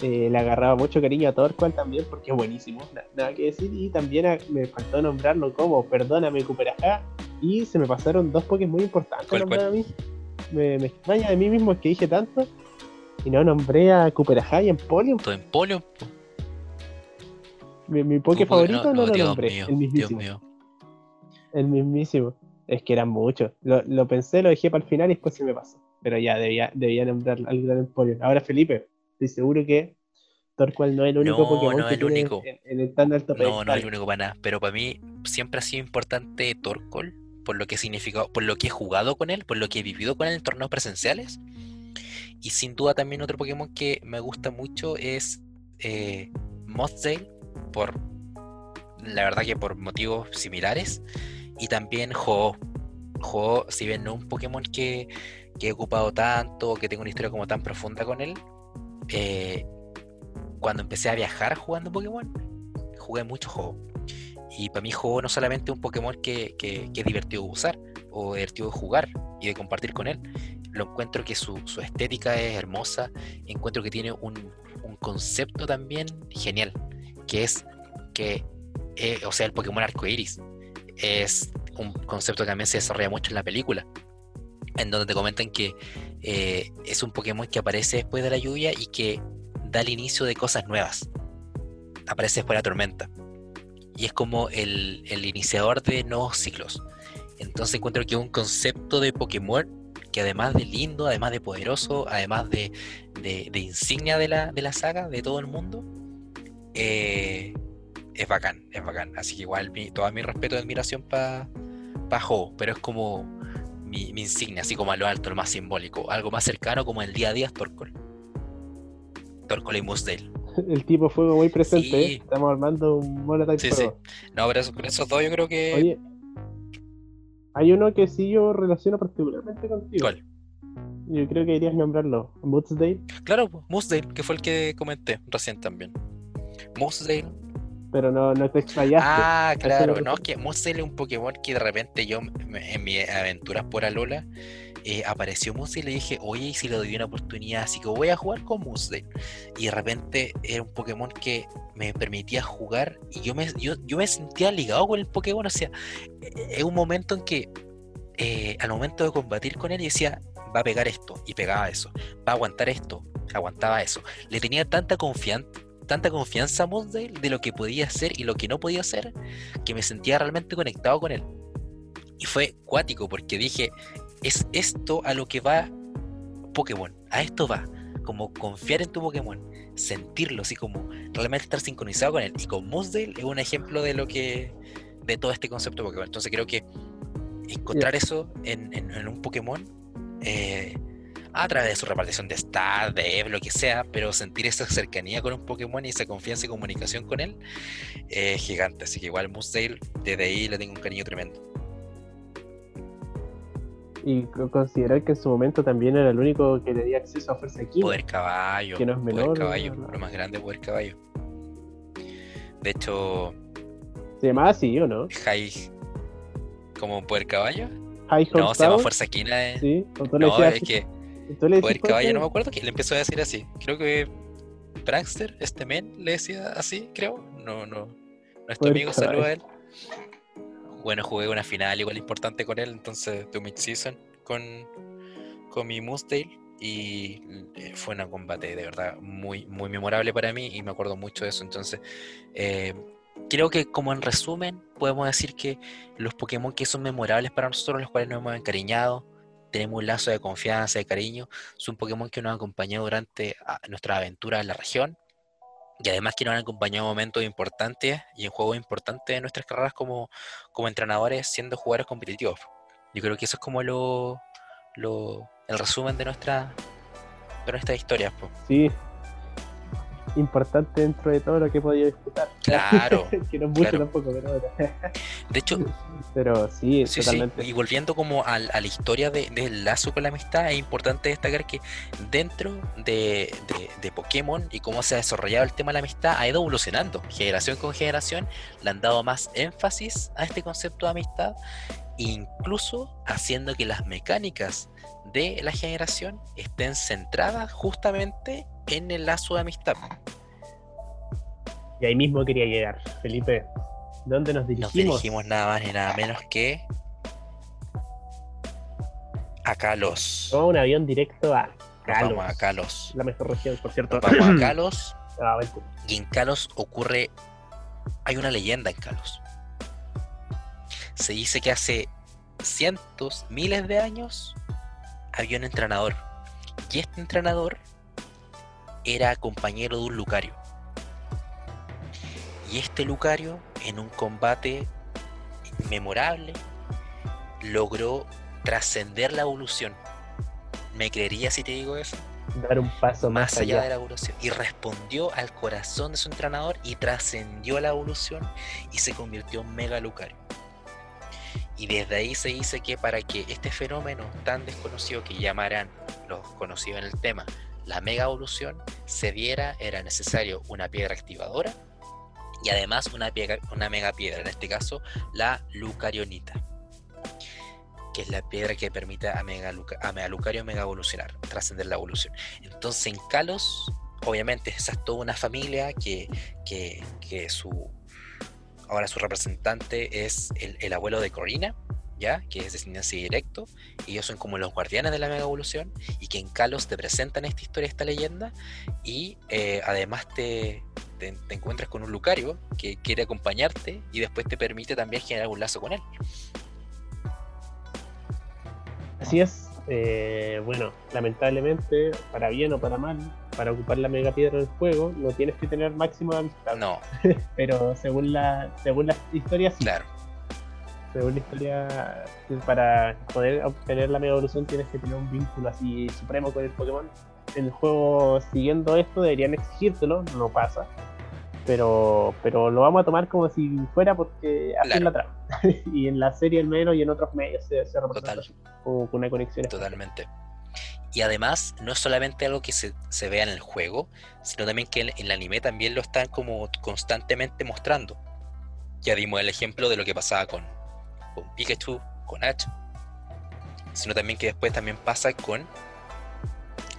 Eh, le agarraba mucho cariño a Torqual también porque es buenísimo, nada que decir. Y también me faltó nombrarlo como Perdóname Cuperajá. Y se me pasaron dos Pokés muy importantes a mí. Me, extraña de mí mismo es que dije tanto y no nombré a Cuperajá y Empoleon. ¿En Empoleon? Mi, mi Poké favorito no, lo nombré. el mismísimo. El mismísimo. Es que eran muchos. Lo, pensé, lo dejé para el final y después se me pasó. Pero ya debía, debía nombrar al gran Empoleon. Ahora Felipe, estoy seguro que Torqual no es el único Pokémon no que el único. En, el tan alto No, no es el único para nada. Pero para mí siempre ha sido importante Torkoal por lo que significa, por lo que he jugado con él, por lo que he vivido con él en torneos presenciales. Y sin duda también otro Pokémon que me gusta mucho es eh, por la verdad que por motivos similares. Y también Ho. Ho, si bien no un Pokémon que, que he ocupado tanto, que tengo una historia como tan profunda con él, eh, cuando empecé a viajar jugando Pokémon, jugué mucho juego. Y para mí juego no solamente un Pokémon que, que, es divertido de usar o divertido de jugar y de compartir con él, lo encuentro que su, estética es hermosa, encuentro que tiene un, concepto también genial, que es que, eh, o sea, el Pokémon arcoiris es un concepto que también se desarrolla mucho en la película, en donde te comentan que eh, es un Pokémon que aparece después de la lluvia y que da el inicio de cosas nuevas. Aparece después de la tormenta. Y es como el, iniciador de nuevos ciclos. Entonces encuentro que un concepto de Pokémon que además de lindo, además de poderoso, además de, insignia de la, de la, saga, de todo el mundo, eh, es bacán, es bacán. Así que igual todo mi respeto y admiración para pa Ho, pero es como mi, insignia, así como a lo alto, lo más simbólico, algo más cercano como el día a día es Torkoal. Torkoal y Moosdale. <laughs> El tipo fuego muy presente. Sí. ¿eh? Estamos armando un monotype Sí, sí. fuego. No, pero eso- esos dos yo creo que. Oye, hay uno que sí yo relaciono particularmente contigo. ¿Cuál? Yo creo que deberías nombrarlo. Moodsdale, Claro, pues, Moosdale, que fue el que comenté recién también. Moosdale. pero no, no te explayaste. Ah, claro. No, es que Moosdale es un Pokémon que de repente yo, en mis aventuras por Alola, eh, apareció Moosdale y le dije, oye, ¿y si le doy una oportunidad? Así que voy a jugar con Moosdale. Y de repente era un Pokémon que me permitía jugar y yo me, yo, yo me sentía ligado con el Pokémon. O sea, es un momento en que eh, al momento de combatir con él, yo decía, va a pegar esto, y pegaba eso, va a aguantar esto, aguantaba eso. Le tenía tanta confianza, tanta confianza a Moosdale de lo que podía hacer y lo que no podía hacer, que me sentía realmente conectado con él. Y fue cuático, porque dije, es esto a lo que va Pokémon, a esto va, como confiar en tu Pokémon, sentirlo, así como realmente estar sincronizado con él. Y con Moosdale es un ejemplo de lo que, de todo este concepto de Pokémon. Entonces creo que encontrar eso en, en- en un Pokémon eh, a través de su repartición de stats, de lo que sea, pero sentir esa cercanía con un Pokémon y esa confianza y comunicación con él es gigante. Así que igual Moosdale, desde ahí le tengo un cariño tremendo. Y co- considerar que en su momento también era el único que tenía acceso a Fuerza Química. Poder caballo, que no es poder menor, caballo, ¿no? lo más grande poder caballo. De hecho, Se llamaba así, ¿o no? High como poder caballo, High no, se llama Fuerza Quina. eh. Sí, le No, es que tú le Fuerza caballo, no me acuerdo quién le empezó a decir así. Creo que Prankster, este men, le decía así, creo. No, no. Nuestro amigo saluda a él. Bueno, jugué una final igual importante con él, entonces de mid-season con, con mi Moosdale. Y eh, fue un combate de verdad muy, muy memorable para mí y me acuerdo mucho de eso. Entonces, eh, creo que como en resumen, podemos decir que los Pokémon que son memorables para nosotros, los cuales nos hemos encariñado, tenemos un lazo de confianza, de cariño, son Pokémon que nos han acompañado durante ah, nuestra aventura en la región y además que nos han acompañado en momentos importantes y en juegos importantes de nuestras carreras como, como entrenadores siendo jugadores competitivos. Yo creo que eso es como lo, lo el resumen de nuestra de nuestras historias. po. Sí. Importante dentro de todo lo que he podido disfrutar. Claro, <laughs> que no es mucho claro. tampoco, pero, <laughs> De hecho, pero sí, Sí, sí, totalmente. Y volviendo como a, la historia de- del lazo con la amistad, es importante destacar que dentro de, de- de Pokémon y cómo se ha desarrollado el tema de la amistad, ha ido evolucionando. Generación con generación le han dado más énfasis a este concepto de amistad, incluso haciendo que las mecánicas de la generación estén centradas justamente en el lazo de amistad. Y ahí mismo quería llegar. Felipe, ¿dónde nos dirigimos? Nos dirigimos nada más ni nada menos que a Kalos. Tomamos un avión directo a Kalos. vamos a Kalos. La mejor región, por cierto. Nos vamos a <clears throat> Kalos Ah, y en Kalos ocurre. Hay una leyenda en Kalos. Se dice que hace cientos, miles de años había un entrenador. Y este entrenador era compañero de un Lucario. Y este Lucario, en un combate memorable, logró trascender la evolución. ¿Me creerías si te digo eso? Dar un paso más, más allá allá. de la evolución. Y respondió al corazón de su entrenador y trascendió la evolución y se convirtió en Mega Lucario. Y desde ahí se dice que para que este fenómeno tan desconocido que llamarán los conocidos en el tema la mega evolución se diera, era necesario una piedra activadora y además una, piedra- una mega piedra, en este caso la Lucarionita, que es la piedra que permite a Mega, a Mega Lucario mega evolucionar, trascender la evolución. Entonces en Kalos, obviamente esa es toda una familia que, que, que su ahora su representante es el, el abuelo de Corina, ¿ya? Que es descendencia directo, y ellos son como los guardianes de la mega evolución, y que en Kalos te presentan esta historia, esta leyenda, y eh, además te, te, te encuentras con un Lucario que quiere acompañarte y después te permite también generar un lazo con él. Así es. eh, bueno, lamentablemente, para bien o para mal, para ocupar la mega piedra del juego, no tienes que tener máximo de amistad. No, <laughs> Pero según la, según la historia, sí. claro, Según la historia, para poder obtener la mega evolución tienes que tener un vínculo así supremo con el Pokémon. El juego siguiendo esto deberían exigírtelo, no pasa. Pero, pero lo vamos a tomar como si fuera porque es la trama. <laughs> y en la serie al menos y en otros medios se, se representa con una conexión. Totalmente. Y además, no es solamente algo que se, se vea en el juego, sino también que en, el anime también lo están como constantemente mostrando. Ya dimos el ejemplo de lo que pasaba con, con Pikachu, con Ash, sino también que después también pasa con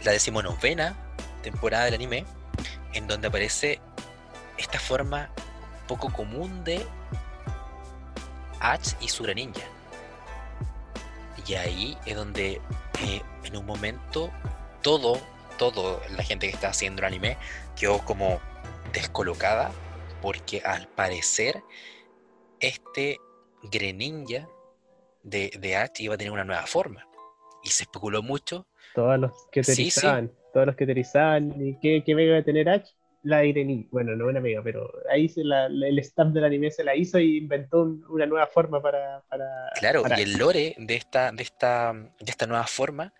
la decimonovena temporada del anime, en donde aparece esta forma poco común de Ash y su ninja. Y ahí es donde eh, en un momento todo, todo la gente que está haciendo el anime quedó como descolocada porque al parecer este Greninja de, de iba a tener una nueva forma. Y se especuló mucho. Todos los que terizaban, todos los que ¿y qué, qué mega va a tener Ash? La Greninja, bueno, no una mega, pero ahí se la, el staff del anime se la hizo y inventó una nueva forma para, para Claro, y el lore de esta, de esta, de esta nueva forma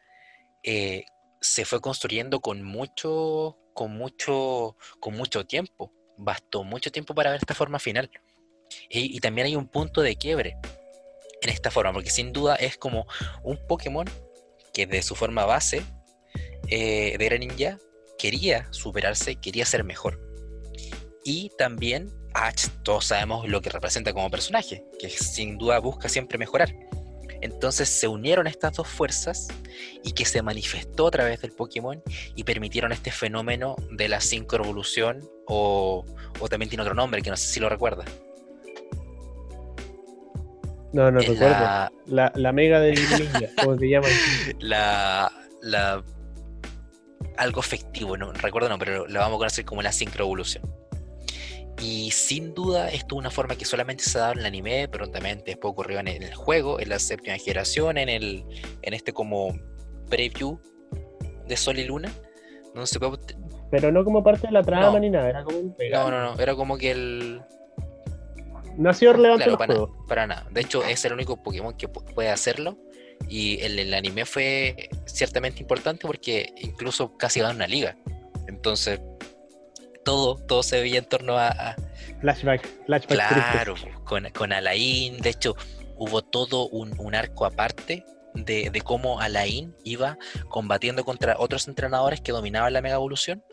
eh, se fue construyendo con mucho, con mucho, con mucho tiempo. Bastó mucho tiempo para ver esta forma final. Y, y también hay un punto de quiebre en esta forma, porque sin duda es como un Pokémon que de su forma base eh, de Greninja quería superarse, quería ser mejor. Y también Ash, todos sabemos lo que representa como personaje, que sin duda busca siempre mejorar. Entonces se unieron estas dos fuerzas y que se manifestó a través del Pokémon y permitieron este fenómeno de la sincroevolución o, o también tiene otro nombre que no sé si lo recuerda. No, no recuerdo. La... la, la mega de <laughs> ninja, ¿cómo se llama? La, la. Algo efectivo, no recuerdo, no, pero lo vamos a conocer como la sincroevolución. Y sin duda, esto es una forma que solamente se ha dado en el anime, prontamente después ocurrió en el juego, en la séptima generación, en el en este como preview de Sol y Luna. No se puede... Pero no como parte de la trama ni nada, era como un No, no, no, era como que el, no ha sido relevante para, nada. De hecho, es el único Pokémon que puede hacerlo. Y el, anime fue ciertamente importante porque incluso casi ganó una liga. Entonces, todo, todo se veía en torno a. flashback, flashback. Claro, con, con, Alain. De hecho, hubo todo un, arco aparte de, de, cómo Alain iba combatiendo contra otros entrenadores que dominaban la Mega Evolución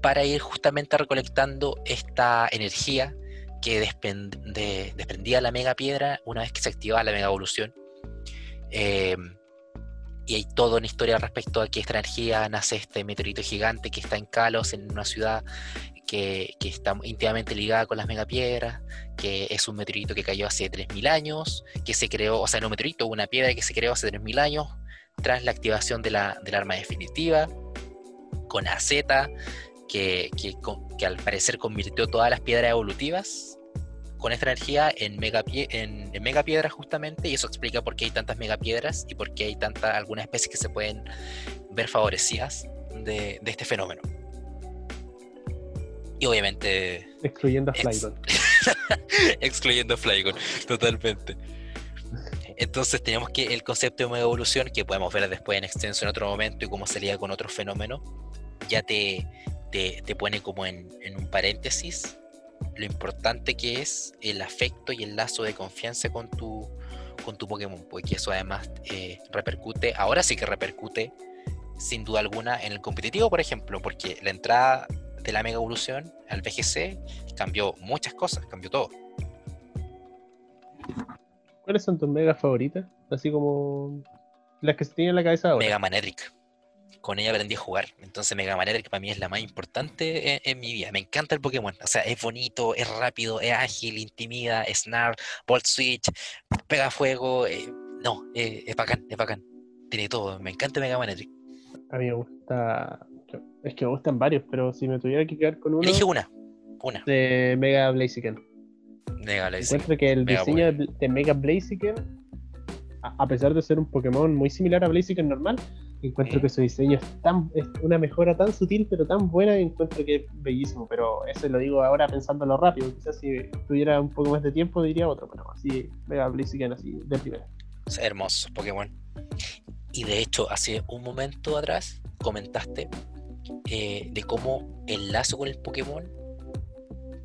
para ir justamente recolectando esta energía que desprendía la mega piedra una vez que se activaba la mega evolución. Em, y hay toda una historia respecto a que esta energía nace este meteorito gigante que está en Kalos, en una ciudad que, que, está íntimamente ligada con las megapiedras, que es un meteorito que cayó hace 3.000 años, que se creó, o sea, no un meteorito, una piedra que se creó hace 3.000 años, tras la activación de la, del arma definitiva, con AZ, que, que, al parecer convirtió todas las piedras evolutivas con esta energía en mega, en, megapiedras justamente, y eso explica por qué hay tantas megapiedras y por qué hay tantas algunas especies que se pueden ver favorecidas de, este fenómeno. Y obviamente... Excluyendo a Flygon. <laughs> excluyendo a Flygon, totalmente. Entonces tenemos que el concepto de mega evolución, que podemos ver después en extenso en otro momento y cómo sería con otro fenómeno, ya te, te, pone como en, un paréntesis lo importante que es el afecto y el lazo de confianza con tu, con tu Pokémon, porque eso además eh, repercute, ahora sí que repercute sin duda alguna en el competitivo, por ejemplo, porque la entrada de la Mega Evolución al VGC cambió muchas cosas, cambió todo. ¿Cuáles son tus megas favoritas? Así como las que se tienen en la cabeza ahora. Mega Manedric con ella aprendí a jugar. Entonces Mega Man que para mí es la más importante en, mi vida. Me encanta el Pokémon. O sea, es bonito, es rápido, es ágil, intimida, snarl, bolt switch, pega fuego. Eh, no, eh, es bacán, es bacán. Tiene todo. Me encanta Mega Man A mí me gusta. Es que me gustan varios, pero si me tuviera que quedar con uno. Elige una. Una. De Mega Blaziken. Mega Blaziken. Encuentro que el diseño de Mega Blaziken, a pesar de ser un Pokémon muy similar a Blaziken normal, Encuentro que su diseño es, tan, es una mejora tan sutil, pero tan buena, encuentro que es bellísimo. Pero eso lo digo ahora pensándolo rápido. Quizás si tuviera un poco más de tiempo diría otro, pero así, Mega Blaziken así, de primera. Es hermoso Pokémon. Y de hecho, hace un momento atrás comentaste eh, de cómo el lazo con el Pokémon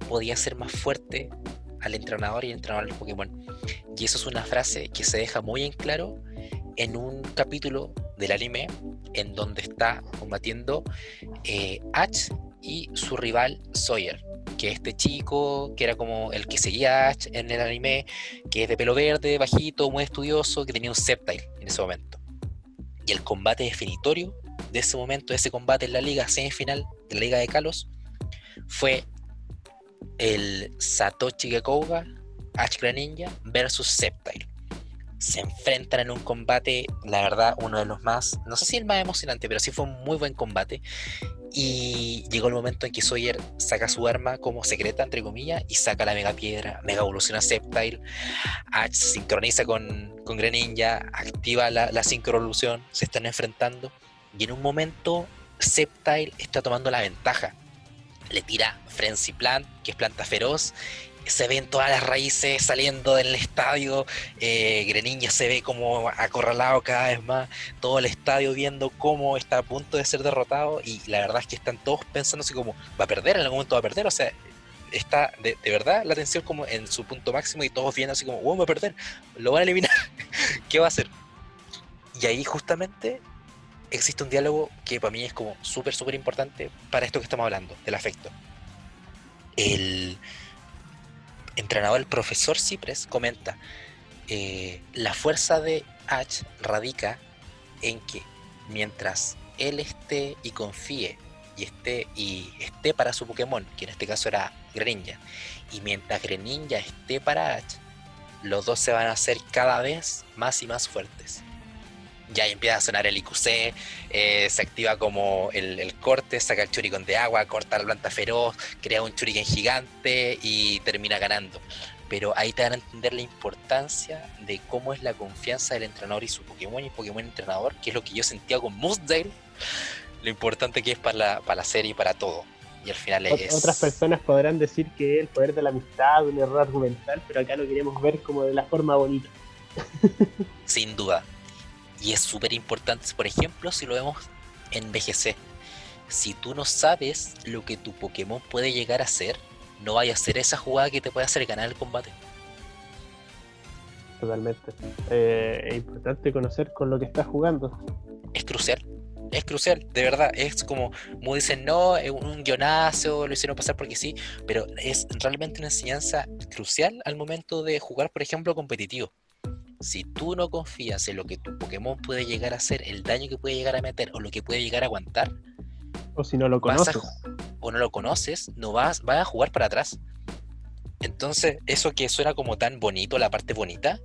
podía ser más fuerte al entrenador y el entrenador del Pokémon. Y eso es una frase que se deja muy en claro en un capítulo del anime en donde está combatiendo eh, y su rival Sawyer, que este chico, que era como el que seguía a Ash en el anime, que es de pelo verde, bajito, muy estudioso, que tenía un Sceptile en ese momento. Y el combate definitorio de ese momento, de ese combate en la liga semifinal de la liga de Kalos, fue el Satoshi Gekouga, Ash Greninja versus Sceptile se enfrentan en un combate, la verdad, uno de los más, no sé si el más emocionante, pero sí fue un muy buen combate. Y llegó el momento en que Sawyer saca su arma como secreta, entre comillas, y saca la mega piedra, mega evoluciona Sceptile, Ash sincroniza con, con Greninja, activa la, la se están enfrentando, y en un momento Sceptile está tomando la ventaja. Le tira Frenzy Plant, que es planta feroz, se ven todas las raíces saliendo del estadio, eh, Greninja se ve como acorralado cada vez más, todo el estadio viendo cómo está a punto de ser derrotado y la verdad es que están todos pensando así como, va a perder, en algún momento va a perder, o sea, está de, verdad la tensión como en su punto máximo y todos viendo así como, wow, va a perder, lo van a eliminar, <laughs> ¿qué va a hacer? Y ahí justamente existe un diálogo que para mí es como súper, súper importante para esto que estamos hablando, del afecto. El entrenador, el profesor Cipres, comenta, eh, la fuerza de H radica en que mientras él esté y confíe y esté y esté para su Pokémon, que en este caso era Greninja, y mientras Greninja esté para H, los dos se van a hacer cada vez más y más fuertes ya empieza a sonar el IQC, eh, se activa como el, corte, saca el churicón de agua, corta la planta feroz, crea un churiken gigante y termina ganando. Pero ahí te van a entender la importancia de cómo es la confianza del entrenador y su Pokémon y Pokémon entrenador, que es lo que yo sentía con Moosdale, lo importante que es para la, para la serie y para todo. Y al final es... Otras personas podrán decir que el poder de la amistad, un error argumental, pero acá lo queremos ver como de la forma bonita. Sin duda, y es súper importante, por ejemplo, si lo vemos en BGC. Si tú no sabes lo que tu Pokémon puede llegar a ser, no vaya a ser esa jugada que te puede hacer ganar el combate. Totalmente. Eh, es importante conocer con lo que estás jugando. Es crucial. Es crucial, de verdad. Es como, como dicen, no, es un guionazo, lo hicieron pasar porque sí, pero es realmente una enseñanza crucial al momento de jugar, por ejemplo, competitivo si tú no confías en lo que tu Pokémon puede llegar a hacer, el daño que puede llegar a meter o lo que puede llegar a aguantar, o si no lo conoces, o no lo conoces, no vas, vas a jugar para atrás. Entonces, eso que suena como tan bonito, la parte bonita,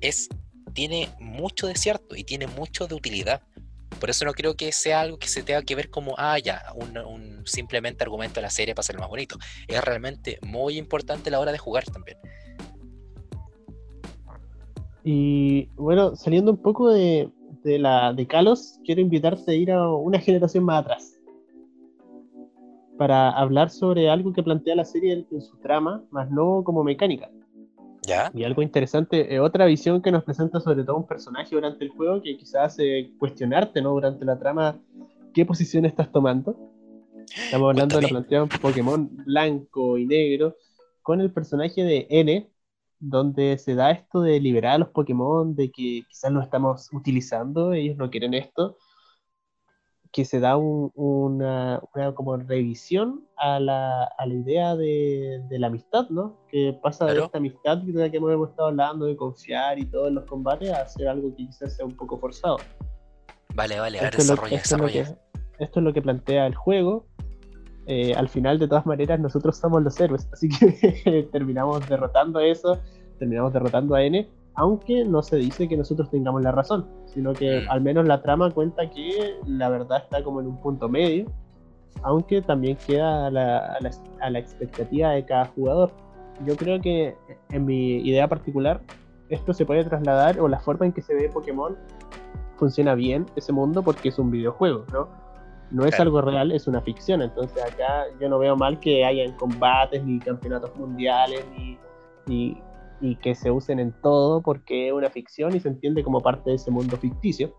es tiene mucho de cierto y tiene mucho de utilidad. Por eso no creo que sea algo que se tenga que ver como, ah, ya, un, un simplemente argumento de la serie para ser más bonito. Es realmente muy importante a la hora de jugar también. Y bueno, saliendo un poco de, la de Kalos, quiero invitarte a ir a una generación más atrás para hablar sobre algo que plantea la serie en, su trama, más no como mecánica. ¿Ya? Y algo interesante, eh, otra visión que nos presenta sobre todo un personaje durante el juego que quizás hace cuestionarte ¿no? durante la trama qué posición estás tomando. Estamos hablando de la plantea un Pokémon blanco y negro con el personaje de N, donde se da esto de liberar a los Pokémon, de que quizás lo estamos utilizando, ellos no quieren esto, que se da una, como revisión a la, a la idea de, de, la amistad, ¿no? Que pasa de esta amistad de la que hemos estado hablando, de confiar y todo en los combates, a hacer algo que quizás sea un poco forzado. Vale, vale, a ver, desarrolla, desarrolla. esto es lo que plantea el juego, eh, al final de todas maneras nosotros somos los héroes, <laughs> así que <laughs> terminamos derrotando eso, terminamos derrotando a N, aunque no se dice que nosotros tengamos la razón, sino que mm. al menos la trama cuenta que la verdad está como en un punto medio, aunque también queda a la, a la expectativa de cada jugador. Yo creo que en mi idea particular esto se puede trasladar o la forma en que se ve Pokémon funciona bien ese mundo porque es un videojuego, ¿no? No es algo real, es una ficción. Entonces acá yo no veo mal que hayan combates, ni campeonatos mundiales, ni, y que se usen en todo porque es una ficción y se entiende como parte de ese mundo ficticio.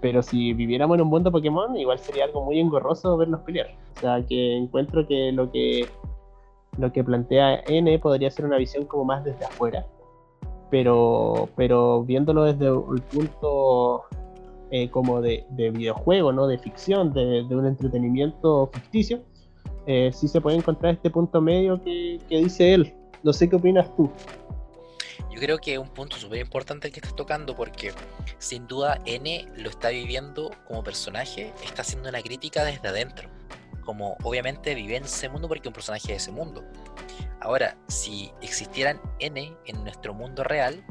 Pero si viviéramos en un mundo Pokémon, igual sería algo muy engorroso verlos pelear. O sea, que encuentro que lo que lo que plantea N podría ser una visión como más desde afuera. Pero, pero viéndolo desde el punto eh, como de, videojuego, ¿no? De ficción, de, un entretenimiento ficticio, eh, sí se puede encontrar este punto medio que, que dice él. No sé qué opinas tú yo creo que es un punto súper importante que estás tocando porque sin duda N lo está viviendo como personaje, está haciendo una crítica desde adentro. Como obviamente vive en ese mundo porque es un personaje de ese mundo. Ahora, si existieran N en nuestro mundo real,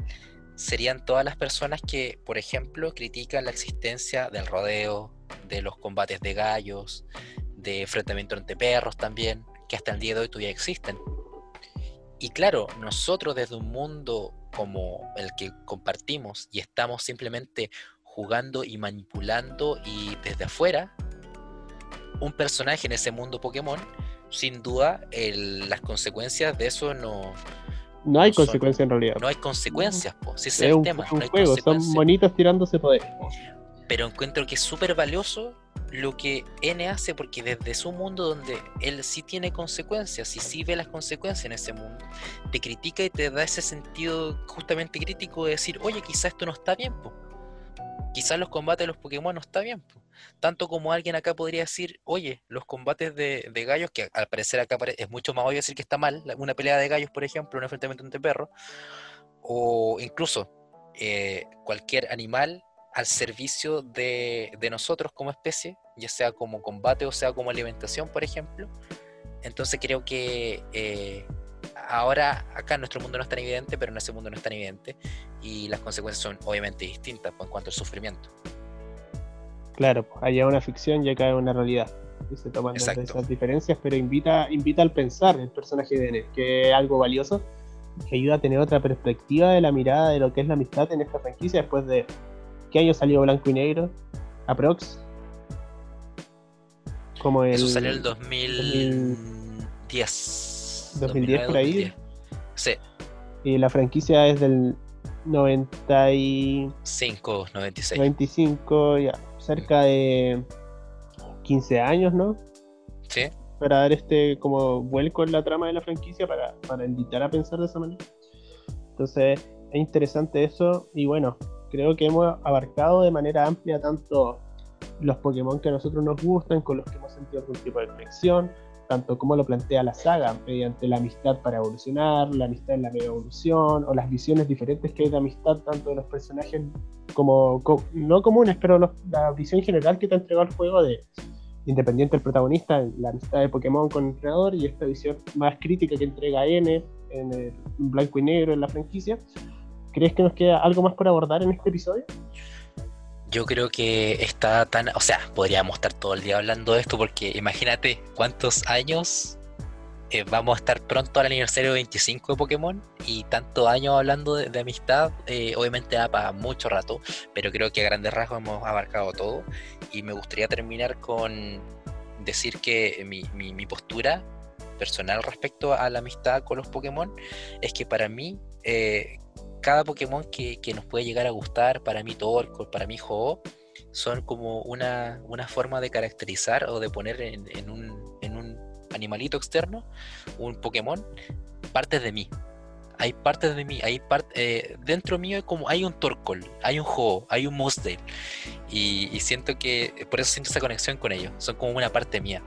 serían todas las personas que, por ejemplo, critican la existencia del rodeo, de los combates de gallos, de enfrentamiento entre perros también, que hasta el día de hoy todavía existen. Y claro, nosotros desde un mundo como el que compartimos y estamos simplemente jugando y manipulando y desde afuera, un personaje en ese mundo Pokémon, sin duda las consecuencias de eso no... No hay consecuencias en realidad. No hay consecuencias, si ese es, el tema. no juego, son bonitos tirándose poder. Pero encuentro que es súper valioso lo que N hace porque desde su mundo donde él sí tiene consecuencias y sí ve las consecuencias en ese mundo, te critica y te da ese sentido justamente crítico de decir, oye, quizás esto no está bien, po. Quizás los combates de los Pokémon no está bien. Tanto como alguien acá podría decir, oye, los combates de, gallos, que al parecer acá es mucho más obvio decir que está mal, una pelea de gallos, por ejemplo, un enfrentamiento entre perros, o incluso eh, cualquier animal al servicio de, nosotros como especie, ya sea como combate o sea como alimentación, por ejemplo. Entonces creo que eh, ahora acá en nuestro mundo no es tan evidente, pero en ese mundo no es tan evidente y las consecuencias son obviamente distintas pues, en cuanto al sufrimiento. Claro, pues, allá una ficción y acá es una realidad. Y se toman esas diferencias, pero invita, invita al pensar el personaje de Enes, que es algo valioso, que ayuda a tener otra perspectiva de la mirada de lo que es la amistad en esta franquicia después de ¿Qué año salió Blanco y Negro? Aprox. Como el. Eso salió el 2010. 2010 por ahí. Sí. Y la franquicia es del 95, 96. 95, ya. Cerca de 15 años, ¿no? Sí. Para dar este como vuelco en la trama de la franquicia, para, para invitar a pensar de esa manera. Entonces, es interesante eso. Y bueno, creo que hemos abarcado de manera amplia tanto los Pokémon que a nosotros nos gustan, con los que hemos sentido algún tipo de conexión, tanto como lo plantea la saga, mediante la amistad para evolucionar, la amistad en la mega evolución, o las visiones diferentes que hay de amistad, tanto de los personajes como, no comunes, pero la visión general que te ha entregado el juego de independiente del protagonista, la amistad de Pokémon con el creador y esta visión más crítica que entrega N en el blanco y negro en la franquicia, ¿Crees que nos queda algo más por abordar en este episodio? Yo creo que está tan, o sea, podríamos estar todo el día hablando de esto porque imagínate cuántos años eh, vamos a estar pronto al aniversario 25 de Pokémon y tantos años hablando de, amistad, eh, obviamente da para mucho rato, pero creo que a grandes rasgos hemos abarcado todo. Y me gustaría terminar con decir que mi, mi postura personal respecto a la amistad con los Pokémon es que para mí eh, cada Pokémon que, nos puede llegar a gustar, para mí Torkoal, para mí ho son como una, forma de caracterizar o de poner en, un, en un animalito externo, un Pokémon, partes de mí. Hay partes de mí, hay parte eh, dentro mío como hay un Torkoal, hay un ho hay un Mussdale. Y, y siento que, por eso siento esa conexión con ellos, son como una parte mía.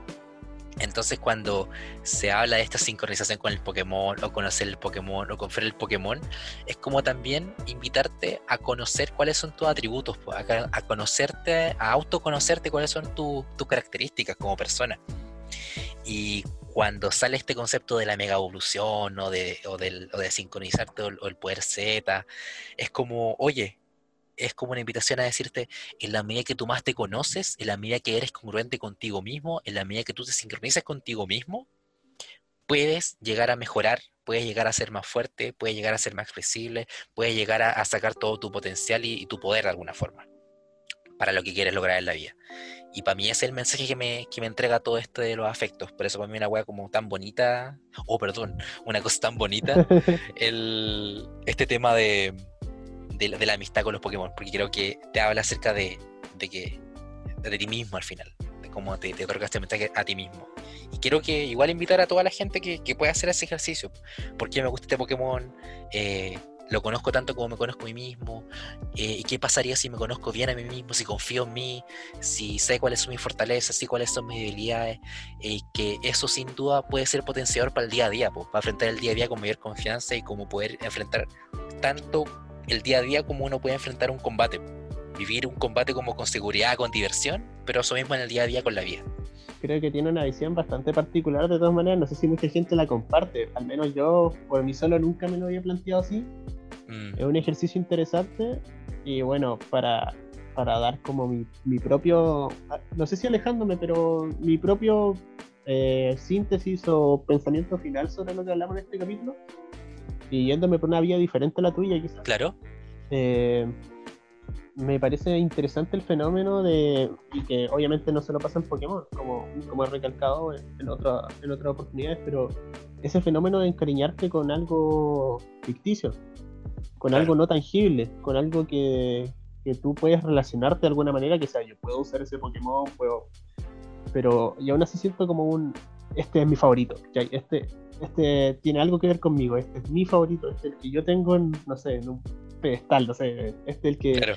Entonces cuando se habla de esta sincronización con el Pokémon o conocer el Pokémon o conferir el Pokémon, es como también invitarte a conocer cuáles son tus atributos, a, conocerte, a autoconocerte cuáles son tus características como persona. Y cuando sale este concepto de la mega evolución o de, o de sincronizarte o el poder Z, es como, oye, es como una invitación a decirte, en la medida que tú más te conoces, en la medida que eres congruente contigo mismo, en la medida que tú te sincronizas contigo mismo, puedes llegar a mejorar, puedes llegar a ser más fuerte, puedes llegar a ser más flexible, puedes llegar a, sacar todo tu potencial y, tu poder de alguna forma para lo que quieres lograr en la vida. Y para mí es el mensaje que me, que me entrega todo esto de los afectos. Por eso para mí una wea como tan bonita, oh perdón, una cosa tan bonita, <laughs> el, este tema de, de, la amistad con los Pokémon, porque creo que te habla acerca de de que de ti mismo al final, de cómo te, te otorgas este mensaje a ti mismo. Y quiero que igual invitar a toda la gente que, que pueda hacer ese ejercicio. porque me gusta este Pokémon? Eh, lo conozco tanto como me conozco a mí mismo, eh, y qué pasaría si me conozco bien a mí mismo, si confío en mí, si sé cuáles son mis fortalezas, si cuáles son mis debilidades, y que eso sin duda puede ser potenciador para el día a día, para enfrentar el día a día con mayor confianza y como poder enfrentar tanto el día a día como uno puede enfrentar un combate, vivir un combate como con seguridad, con diversión, pero eso mismo en el día a día con la vida creo que tiene una visión bastante particular de todas maneras. No sé si mucha gente la comparte. Al menos yo, por mí solo, nunca me lo había planteado así. Mm. Es un ejercicio interesante y bueno, para, para dar como mi, mi, propio, no sé si alejándome, pero mi propio eh, síntesis o pensamiento final sobre lo que hablamos en este capítulo y yéndome por una vía diferente a la tuya quizás. Claro. Eh, me parece interesante el fenómeno de, y que obviamente no se lo pasa en Pokémon, como, como he recalcado en, otra, en otras oportunidades, pero ese fenómeno de encariñarte con algo ficticio, con algo no tangible, con algo que, que, tú puedes relacionarte de alguna manera, que sea, yo puedo usar ese Pokémon, puedo... Pero y aún así siento como un, este es mi favorito, este, este tiene algo que ver conmigo, este es mi favorito, este es el que yo tengo en, no sé, en un pedestal, no sé, este es el que,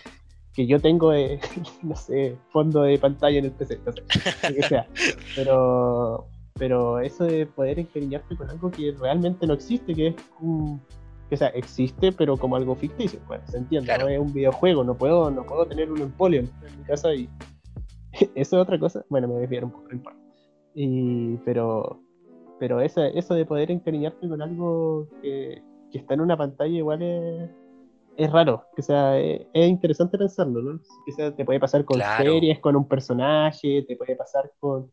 que yo tengo, eh, <laughs> no sé, fondo de pantalla en el PC, no sé, que sea. <laughs> Pero, pero eso de poder encariñarte con algo que realmente no existe, que es un, que sea, existe, pero como algo ficticio, pues, se entiende, no es un videojuego, no puedo, no puedo tener un Empoleon en mi casa y <laughs> eso es otra cosa, bueno, me desviaron un poco, y, pero, pero eso, eso de poder encariñarte con algo que, que está en una pantalla igual es es raro, que sea, es, interesante pensarlo, ¿no? Que sea, te puede pasar con series, con un personaje, te puede pasar con,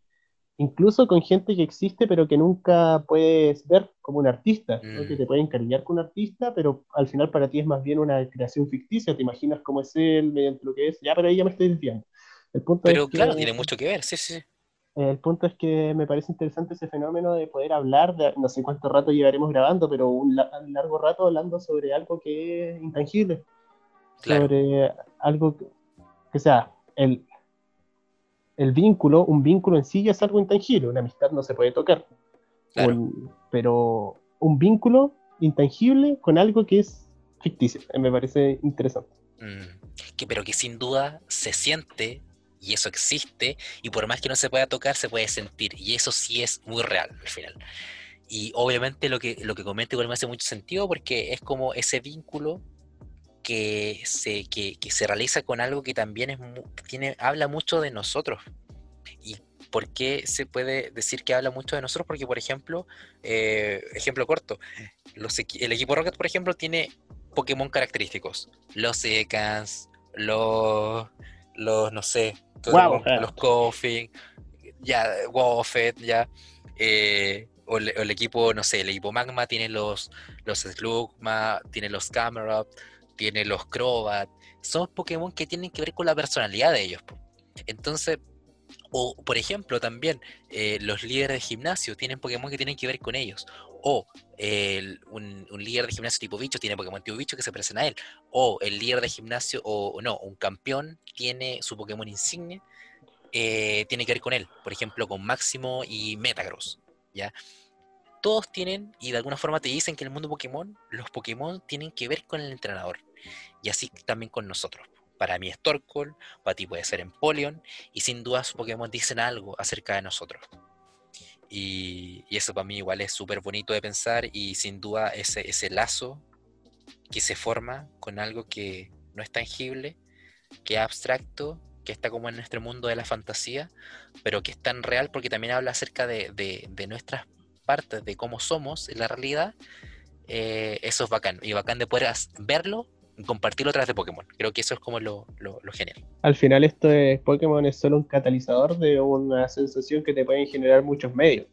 incluso con gente que existe pero que nunca puedes ver como un artista, que mm. te puede encariñar con un artista, pero al final para ti es más bien una creación ficticia, te imaginas cómo es él mediante lo que es, ya, pero ahí ya me estoy desviando. El punto pero claro, tiene mucho que ver, sí, sí. El punto es que me parece interesante ese fenómeno de poder hablar, de, no sé cuánto rato llevaremos grabando, pero un, largo rato hablando sobre algo que es intangible. Sobre algo que, sea, el, el vínculo, un vínculo en sí ya es algo intangible, una amistad no se puede tocar. pero un vínculo intangible con algo que es ficticio, me parece interesante. Mm, que, pero que sin duda se siente y eso existe, y por más que no se pueda tocar, se puede sentir, y eso sí es muy real al final. Y obviamente lo que, lo que comento igual me hace mucho sentido porque es como ese vínculo que se, que, se realiza con algo que también es, tiene, habla mucho de nosotros. ¿Y por qué se puede decir que habla mucho de nosotros? Porque, por ejemplo, eh, ejemplo corto, los, el equipo Rocket, por ejemplo, tiene Pokémon característicos. Los Ekans, los, los, no sé, los Coffin, ya, Woffet, ya. Eh, o, el, equipo, no sé, el equipo Magma tiene los, los Slugma, tiene los Camerop, tiene los Crobat. Son Pokémon que tienen que ver con la personalidad de ellos. Entonces, o por ejemplo, también eh, los líderes de gimnasio tienen Pokémon que tienen que ver con ellos. O un, líder de gimnasio tipo bicho tiene Pokémon tipo bicho que se parecen a él. O el líder de gimnasio, o no, un campeón tiene su Pokémon insignia, eh, tiene que ver con él. Por ejemplo, con Máximo y Metagross. ¿ya? Todos tienen, y de alguna forma te dicen que en el mundo Pokémon, los Pokémon tienen que ver con el entrenador. Y así también con nosotros. Para mí es Torkoal, para ti puede ser Empoleon, y sin duda sus Pokémon dicen algo acerca de nosotros. Y, eso para mí igual es súper bonito de pensar y sin duda ese, ese lazo que se forma con algo que no es tangible, que es abstracto, que está como en nuestro mundo de la fantasía, pero que es tan real porque también habla acerca de, de, nuestras partes, de cómo somos en la realidad, eh, eso es bacán. Y bacán de poder verlo compartirlo a través de Pokémon. Creo que eso es como lo, lo, genial. Al final esto de Pokémon es solo un catalizador de una sensación que te pueden generar muchos medios.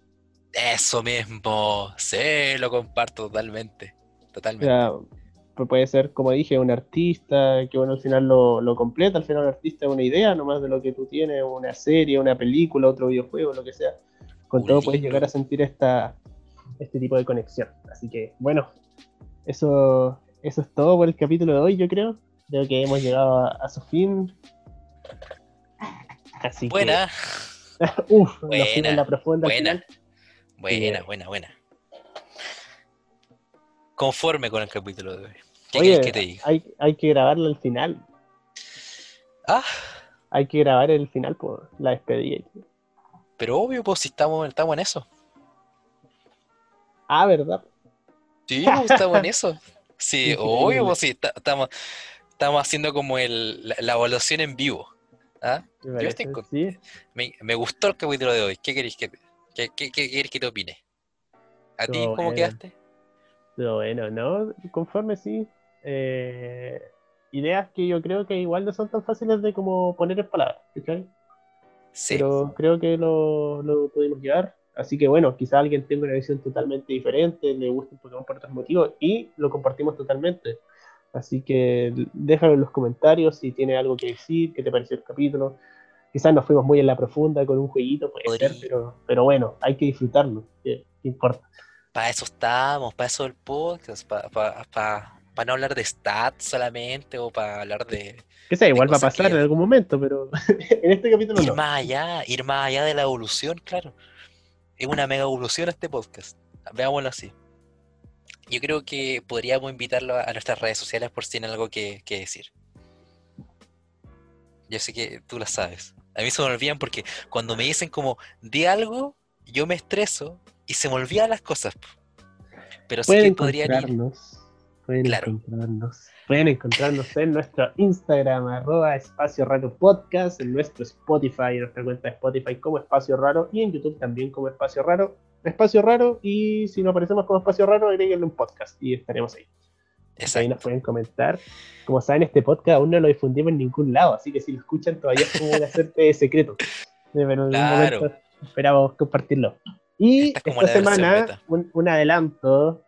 Eso mismo, sí, lo comparto totalmente. Totalmente. Pues puede ser, como dije, un artista, que bueno, al final lo, lo completa, al final un artista es una idea nomás de lo que tú tienes, una serie, una película, otro videojuego, lo que sea. Con todo puedes llegar a sentir esta, este tipo de conexión. Así que, bueno, eso eso es todo por el capítulo de hoy, yo creo. Creo que hemos llegado a, su fin. Así Buena, <laughs> que, nos Buena, en la profunda buena. final. buena, buena, buena. Conforme con el capítulo de hoy. ¿Qué Oye, que te diga? hay, hay que grabarlo al final. Ah, Hay que grabar el final por la despedida. pero obvio, pues si estamos, estamos en eso. Ah, ¿verdad? Sí, estamos en <laughs> eso. Sí, obvio, pues sí, ta- estamos, estamos haciendo como el, la, la evaluación en vivo. ¿Ah? Me Yo estoy con- sí. Me, me gustó el capítulo de hoy. ¿Qué queréis que, qué, qué- qué que te opine? ¿A ti cómo bueno. quedaste? Pero bueno, ¿no? Conforme sí. eh, ideas que yo creo que igual no son tan fáciles de como poner en palabras, ¿cachai? Sí, Pero creo que lo, lo pudimos llevar. Así que bueno, quizá alguien tenga una visión totalmente diferente, le guste un Pokémon por otros motivos y lo compartimos totalmente. Así que déjalo en los comentarios si tiene algo que decir, qué te pareció el capítulo. Quizás nos fuimos muy en la profunda con un jueguito, puede Podría. ser, pero, pero bueno, hay que disfrutarlo. ¿Qué, qué importa? para eso estamos, para eso el podcast, para no hablar de stats solamente o para hablar de Que sea, igual va a que pasar ya- en algún momento, pero <laughs> en este capítulo ir no. más allá, ir más allá de la evolución, claro. Es una mega evolución este podcast, veámoslo así. Yo creo que podríamos invitarlo a nuestras redes sociales por si tienen algo que, que decir. Yo sé que tú lo sabes. A mí se me olvidan porque cuando me dicen como di algo, yo me estreso y se me olvidan las cosas. Pero sí que podrían ir. Pueden Claro. encontrarnos. Pueden encontrarnos en nuestro Instagram, arroba espacio raro podcast, en nuestro Spotify, en nuestra cuenta de Spotify como espacio raro y en YouTube también como espacio raro. Espacio raro y si no aparecemos como espacio raro, agréguenle un podcast y estaremos ahí. Ahí nos Exacto. pueden comentar. Como saben, este podcast aún no lo difundimos en ningún lado, así que si lo escuchan todavía es como una suerte de <laughs> secreto. Pero en algún Claro. momento esperamos compartirlo. Y Esta es esta semana, un, un adelanto.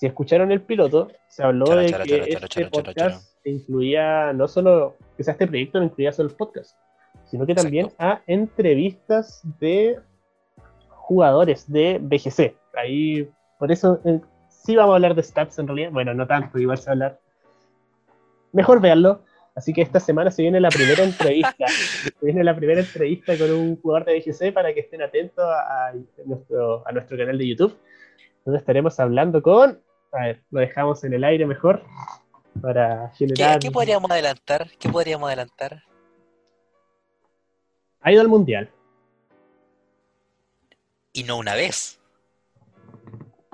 Si escucharon el piloto, se habló Chara, de chara, que chara, este podcast incluía no solo, que sea este proyecto no incluía solo el podcast, sino que también Exacto. a entrevistas de jugadores de BGC. Ahí, por eso eh, sí vamos a hablar de stats en realidad. Bueno, no tanto, igual se va a hablar. Mejor verlo. Así que esta semana se viene la primera entrevista. <laughs> se viene la primera entrevista con un jugador de BGC para que estén atentos a, a nuestro, a nuestro canal de YouTube, donde estaremos hablando con. A ver, lo dejamos en el aire mejor para ¿Qué, generar. qué podríamos adelantar? ¿Qué podríamos adelantar? Ha ido al mundial. Y no una vez.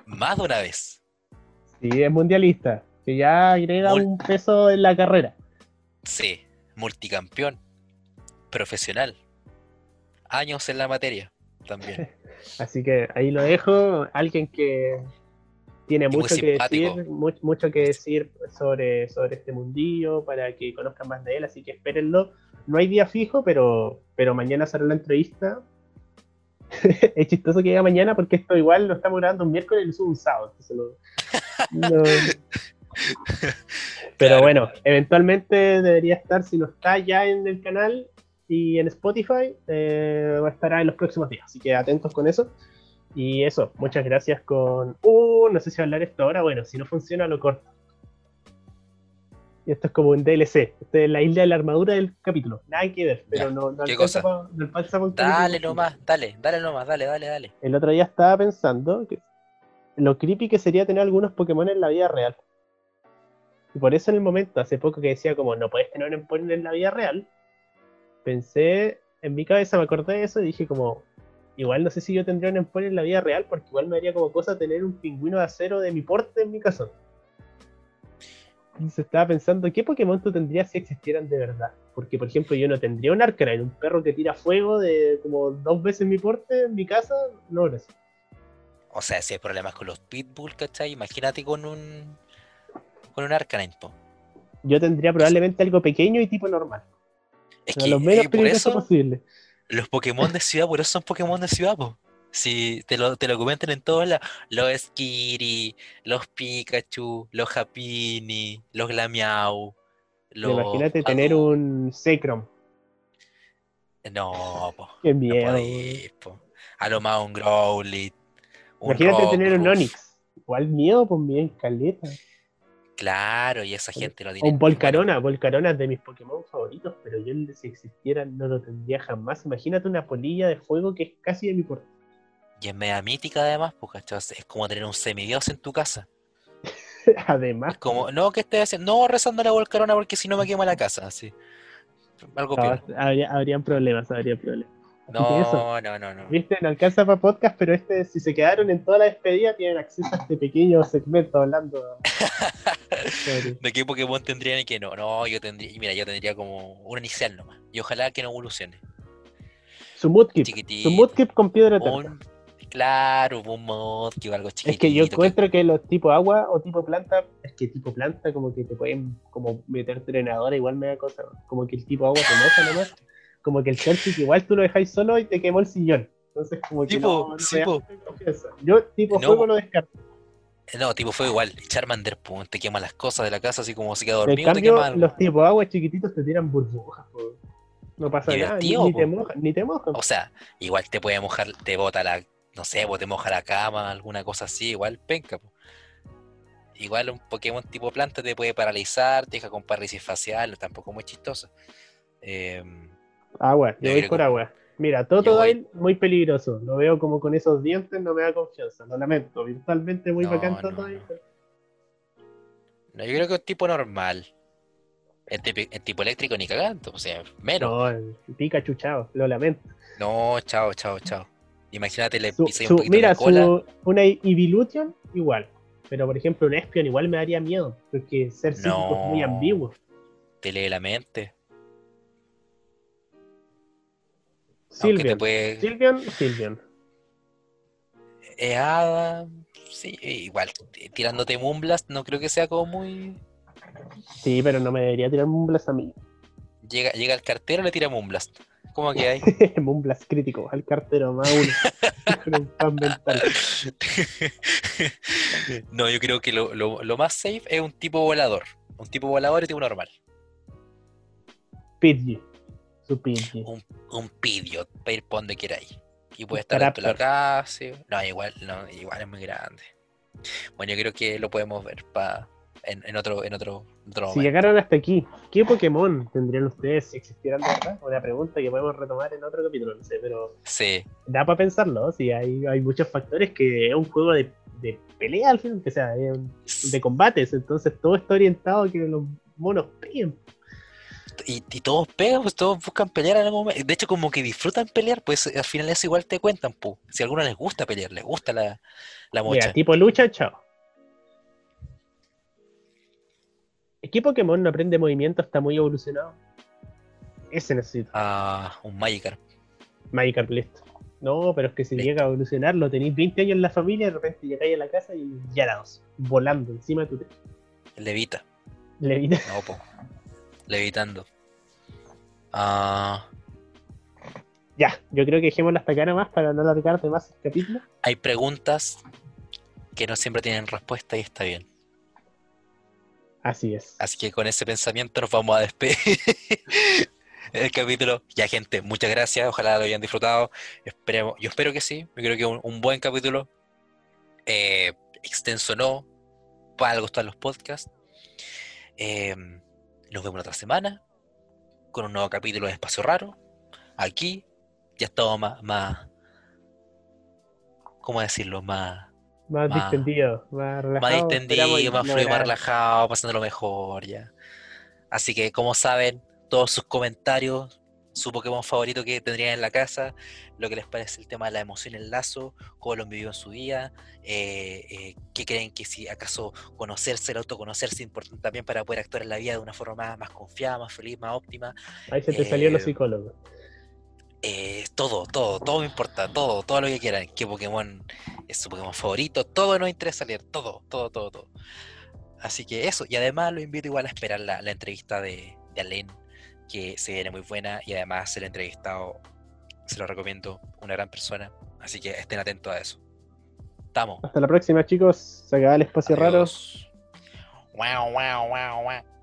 Más de una vez. Sí, es mundialista. Que ya agrega Mul- un peso en la carrera. Sí, multicampeón. Profesional. Años en la materia también. <laughs> Así que ahí lo dejo. Alguien que tiene mucho que decir, mu- mucho que decir sobre, sobre este mundillo para que conozcan más de él, así que espérenlo. No hay día fijo, pero, pero mañana será la entrevista. <laughs> es chistoso que llegue mañana porque esto igual lo estamos grabando un miércoles y lo subo un sábado. no- <laughs> Pero bueno, eventualmente debería estar, si no está ya en el canal y en Spotify, eh, va a estar en los próximos días. Así que atentos con eso. Y eso, muchas gracias con... Uh, no sé si hablar esto ahora. Bueno, si no funciona, lo corto. Y esto es como un DLC. Esto es la isla de la armadura del capítulo. Nada que ver, pero Ya, no, no ¿qué cosa? pa- no pa Dale nomás, dale, dale nomás, dale, dale, dale. El otro día estaba pensando que lo creepy que sería tener algunos Pokémon en la vida real. Y por eso en el momento, hace poco que decía como no puedes tener un Empoleon en la vida real, pensé, en mi cabeza me acordé de eso y dije como, igual no sé si yo tendría un Empoleon en la vida real porque igual me haría como cosa tener un pingüino de acero de mi porte en mi casa. Entonces estaba pensando, ¿qué Pokémon tú tendrías si existieran de verdad? Porque, por ejemplo, yo no tendría un Arcanine, un perro que tira fuego de como dos veces mi porte en mi casa, no, gracias. O sea, si hay problemas con los Pitbull, ¿cachai? Imagínate con un. con un Arcanine, po. Yo tendría probablemente algo pequeño y tipo normal. Es O sea, que lo menos eh, por peligroso eso posible. Los Pokémon de ciudad, por eso son Pokémon de ciudad, po. Si te lo, te lo comentan en todos lados, los Skiri, los Pikachu, los Happiny, los Glamiau, los Imagínate tener un Secrom. No, po, Qué no miedo. po. A lo más un Growlithe, un Imagínate tener un. Onix. Igual miedo, pues bien, caleta. Claro, y esa gente lo O tiene. un Volcarona, Volcarona es de mis Pokémon favoritos, pero yo si existiera no lo tendría jamás. Imagínate una polilla de fuego que es casi de mi porte. Y es media mítica además, ¿cachai? Es como tener un semidios en tu casa. <laughs> Además, Es como, no, ¿qué estés haciendo? No, rezando la volcarona porque si no me quema la casa, así. Algo no, peor. habría- habrían problemas, habría problemas. No, no, no, no. Viste, no alcanza para podcast, pero este, si se quedaron en toda la despedida, tienen acceso a este pequeño segmento hablando. <laughs> ¿De qué Pokémon tendrían y qué no? No, yo tendría, mira, yo tendría como un inicial nomás. Y ojalá que no evolucione. Su Mudkip. Chiquitito. Su Mudkip con piedra. Un, claro, un mod, que algo chiquitito. Es que yo encuentro que los tipo agua o tipo planta, es que tipo planta como que te pueden como meter drenadora, igual me da cosa, como que el tipo agua te moja nomás, como que el Celtic igual tú lo dejáis solo y te quemó el sillón. Entonces como que Tipo, no, po. confianza. Yo tipo No. fuego lo descarto. No, tipo fue igual. Charmander, pum, te quema las cosas de la casa, así como si queda En dormido, te quema los tipo agua chiquititos te tiran burbujas, po. no pasa nada, ni, po. te mojan, ni te mojan. O sea, igual te puede mojar, te bota la, no sé, pues te moja la cama, alguna cosa así, igual penca. po. Igual un Pokémon tipo planta te puede paralizar, te deja con parálisis facial, tampoco muy chistoso. Eh, Agua, yo voy por agua. Mira, Totodile, muy peligroso. Lo veo como con esos dientes, no me da confianza. Lo lamento. Virtualmente muy No, bacán no, Totodile. no, yo creo que un tipo normal. El tipo, el tipo eléctrico ni cagando, o sea, menos. No, el Pikachu, chao. Lo lamento. No, chao, chao, chao. Imagínate, le Su- pisé su- un poquito mira, la cola. su- una Evolution, igual. Pero por ejemplo, un Espion igual me daría miedo. Porque ser psíquico es muy No. ambiguo. te lee la mente. Aunque te Silvian. puede. Silvian, Silvian. Eh, hada, sí, igual, tirándote Moonblast, no creo que sea como muy. Sí, pero no me debería tirar Moonblast a mí. Llega, llega el cartero, le tira Moonblast. ¿Cómo que hay? <laughs> Moonblast crítico, al cartero más uno. <laughs> Con un pan mental. no, yo creo que lo, lo- lo más safe es un tipo volador. Un tipo volador y tipo normal. Pidgey. Su. Un, un Pidgeot, para ir por donde queráis. Y puede estar dentro de la casa. sí. No, igual, no, igual es muy grande. Bueno, yo creo que lo podemos ver pa, en, en otro, en otro, otro Si llegaron hasta aquí, ¿qué Pokémon tendrían ustedes si existieran de verdad? Una pregunta que podemos retomar en otro capítulo, no sé, pero Sí, da para pensarlo, si hay, hay muchos factores que es un juego de, de pelea al final, que sea, un- de combates, entonces todo está orientado a que los monos peguen. Y, y todos pegan, pues todos buscan pelear en algún momento. De hecho, como que disfrutan pelear, pues al final eso igual te cuentan, pu. Si a alguno les gusta pelear, les gusta la, la mocha. Mira, tipo lucha, chao. ¿Qué Pokémon no aprende movimiento está muy evolucionado? Ese necesito. Ah, un Magikarp. Magikarp, listo. No, pero es que si llega a evolucionar, lo tenéis 20 años en la familia, de repente llegáis a la casa y ya era dos, volando encima de tu techo. Levita. Le evita- No, po. Levitando. Ah, Ya, yo creo que dejémosla hasta acá nomás para no alargarte más el capítulo. hay preguntas que no siempre tienen respuesta y está bien. Así es. Así que con ese pensamiento nos vamos a despedir <laughs> el capítulo. Ya, gente, muchas gracias. Ojalá lo hayan disfrutado. Esperemos, yo espero que sí. Yo creo que un, un buen capítulo. Eh, extenso no. Para algo están los podcasts. Eh, nos vemos la otra semana con un nuevo capítulo de Espacio Raro. Aquí ya estamos más, más ¿cómo decirlo? Más, Más, más- distendido, más relajado. más distendido, más fluido, más relajado, pasándolo mejor ya. Así que, como saben, todos sus comentarios, su Pokémon favorito que tendrían en la casa, lo que les parece el tema de la emoción, el lazo, cómo lo han vivido en su día, eh, eh, qué creen que si acaso conocerse, el autoconocerse es importante también para poder actuar en la vida de una forma más, más confiada, más feliz, más óptima. Ahí se te salió eh, los psicólogos. Eh, todo, todo, todo me importa, todo, todo lo que quieran. ¿Qué Pokémon es su Pokémon favorito? Todo nos interesa leer, todo, todo, todo, todo. Así que eso, y además lo invito igual a esperar la, la entrevista de, de Alain, que se viene muy buena y además el entrevistado se lo recomiendo, una gran persona. Así que estén atentos a eso. Estamos. Hasta la próxima, chicos. Se acaba el espacio Adiós. raro. Wow, wow, wow, wow.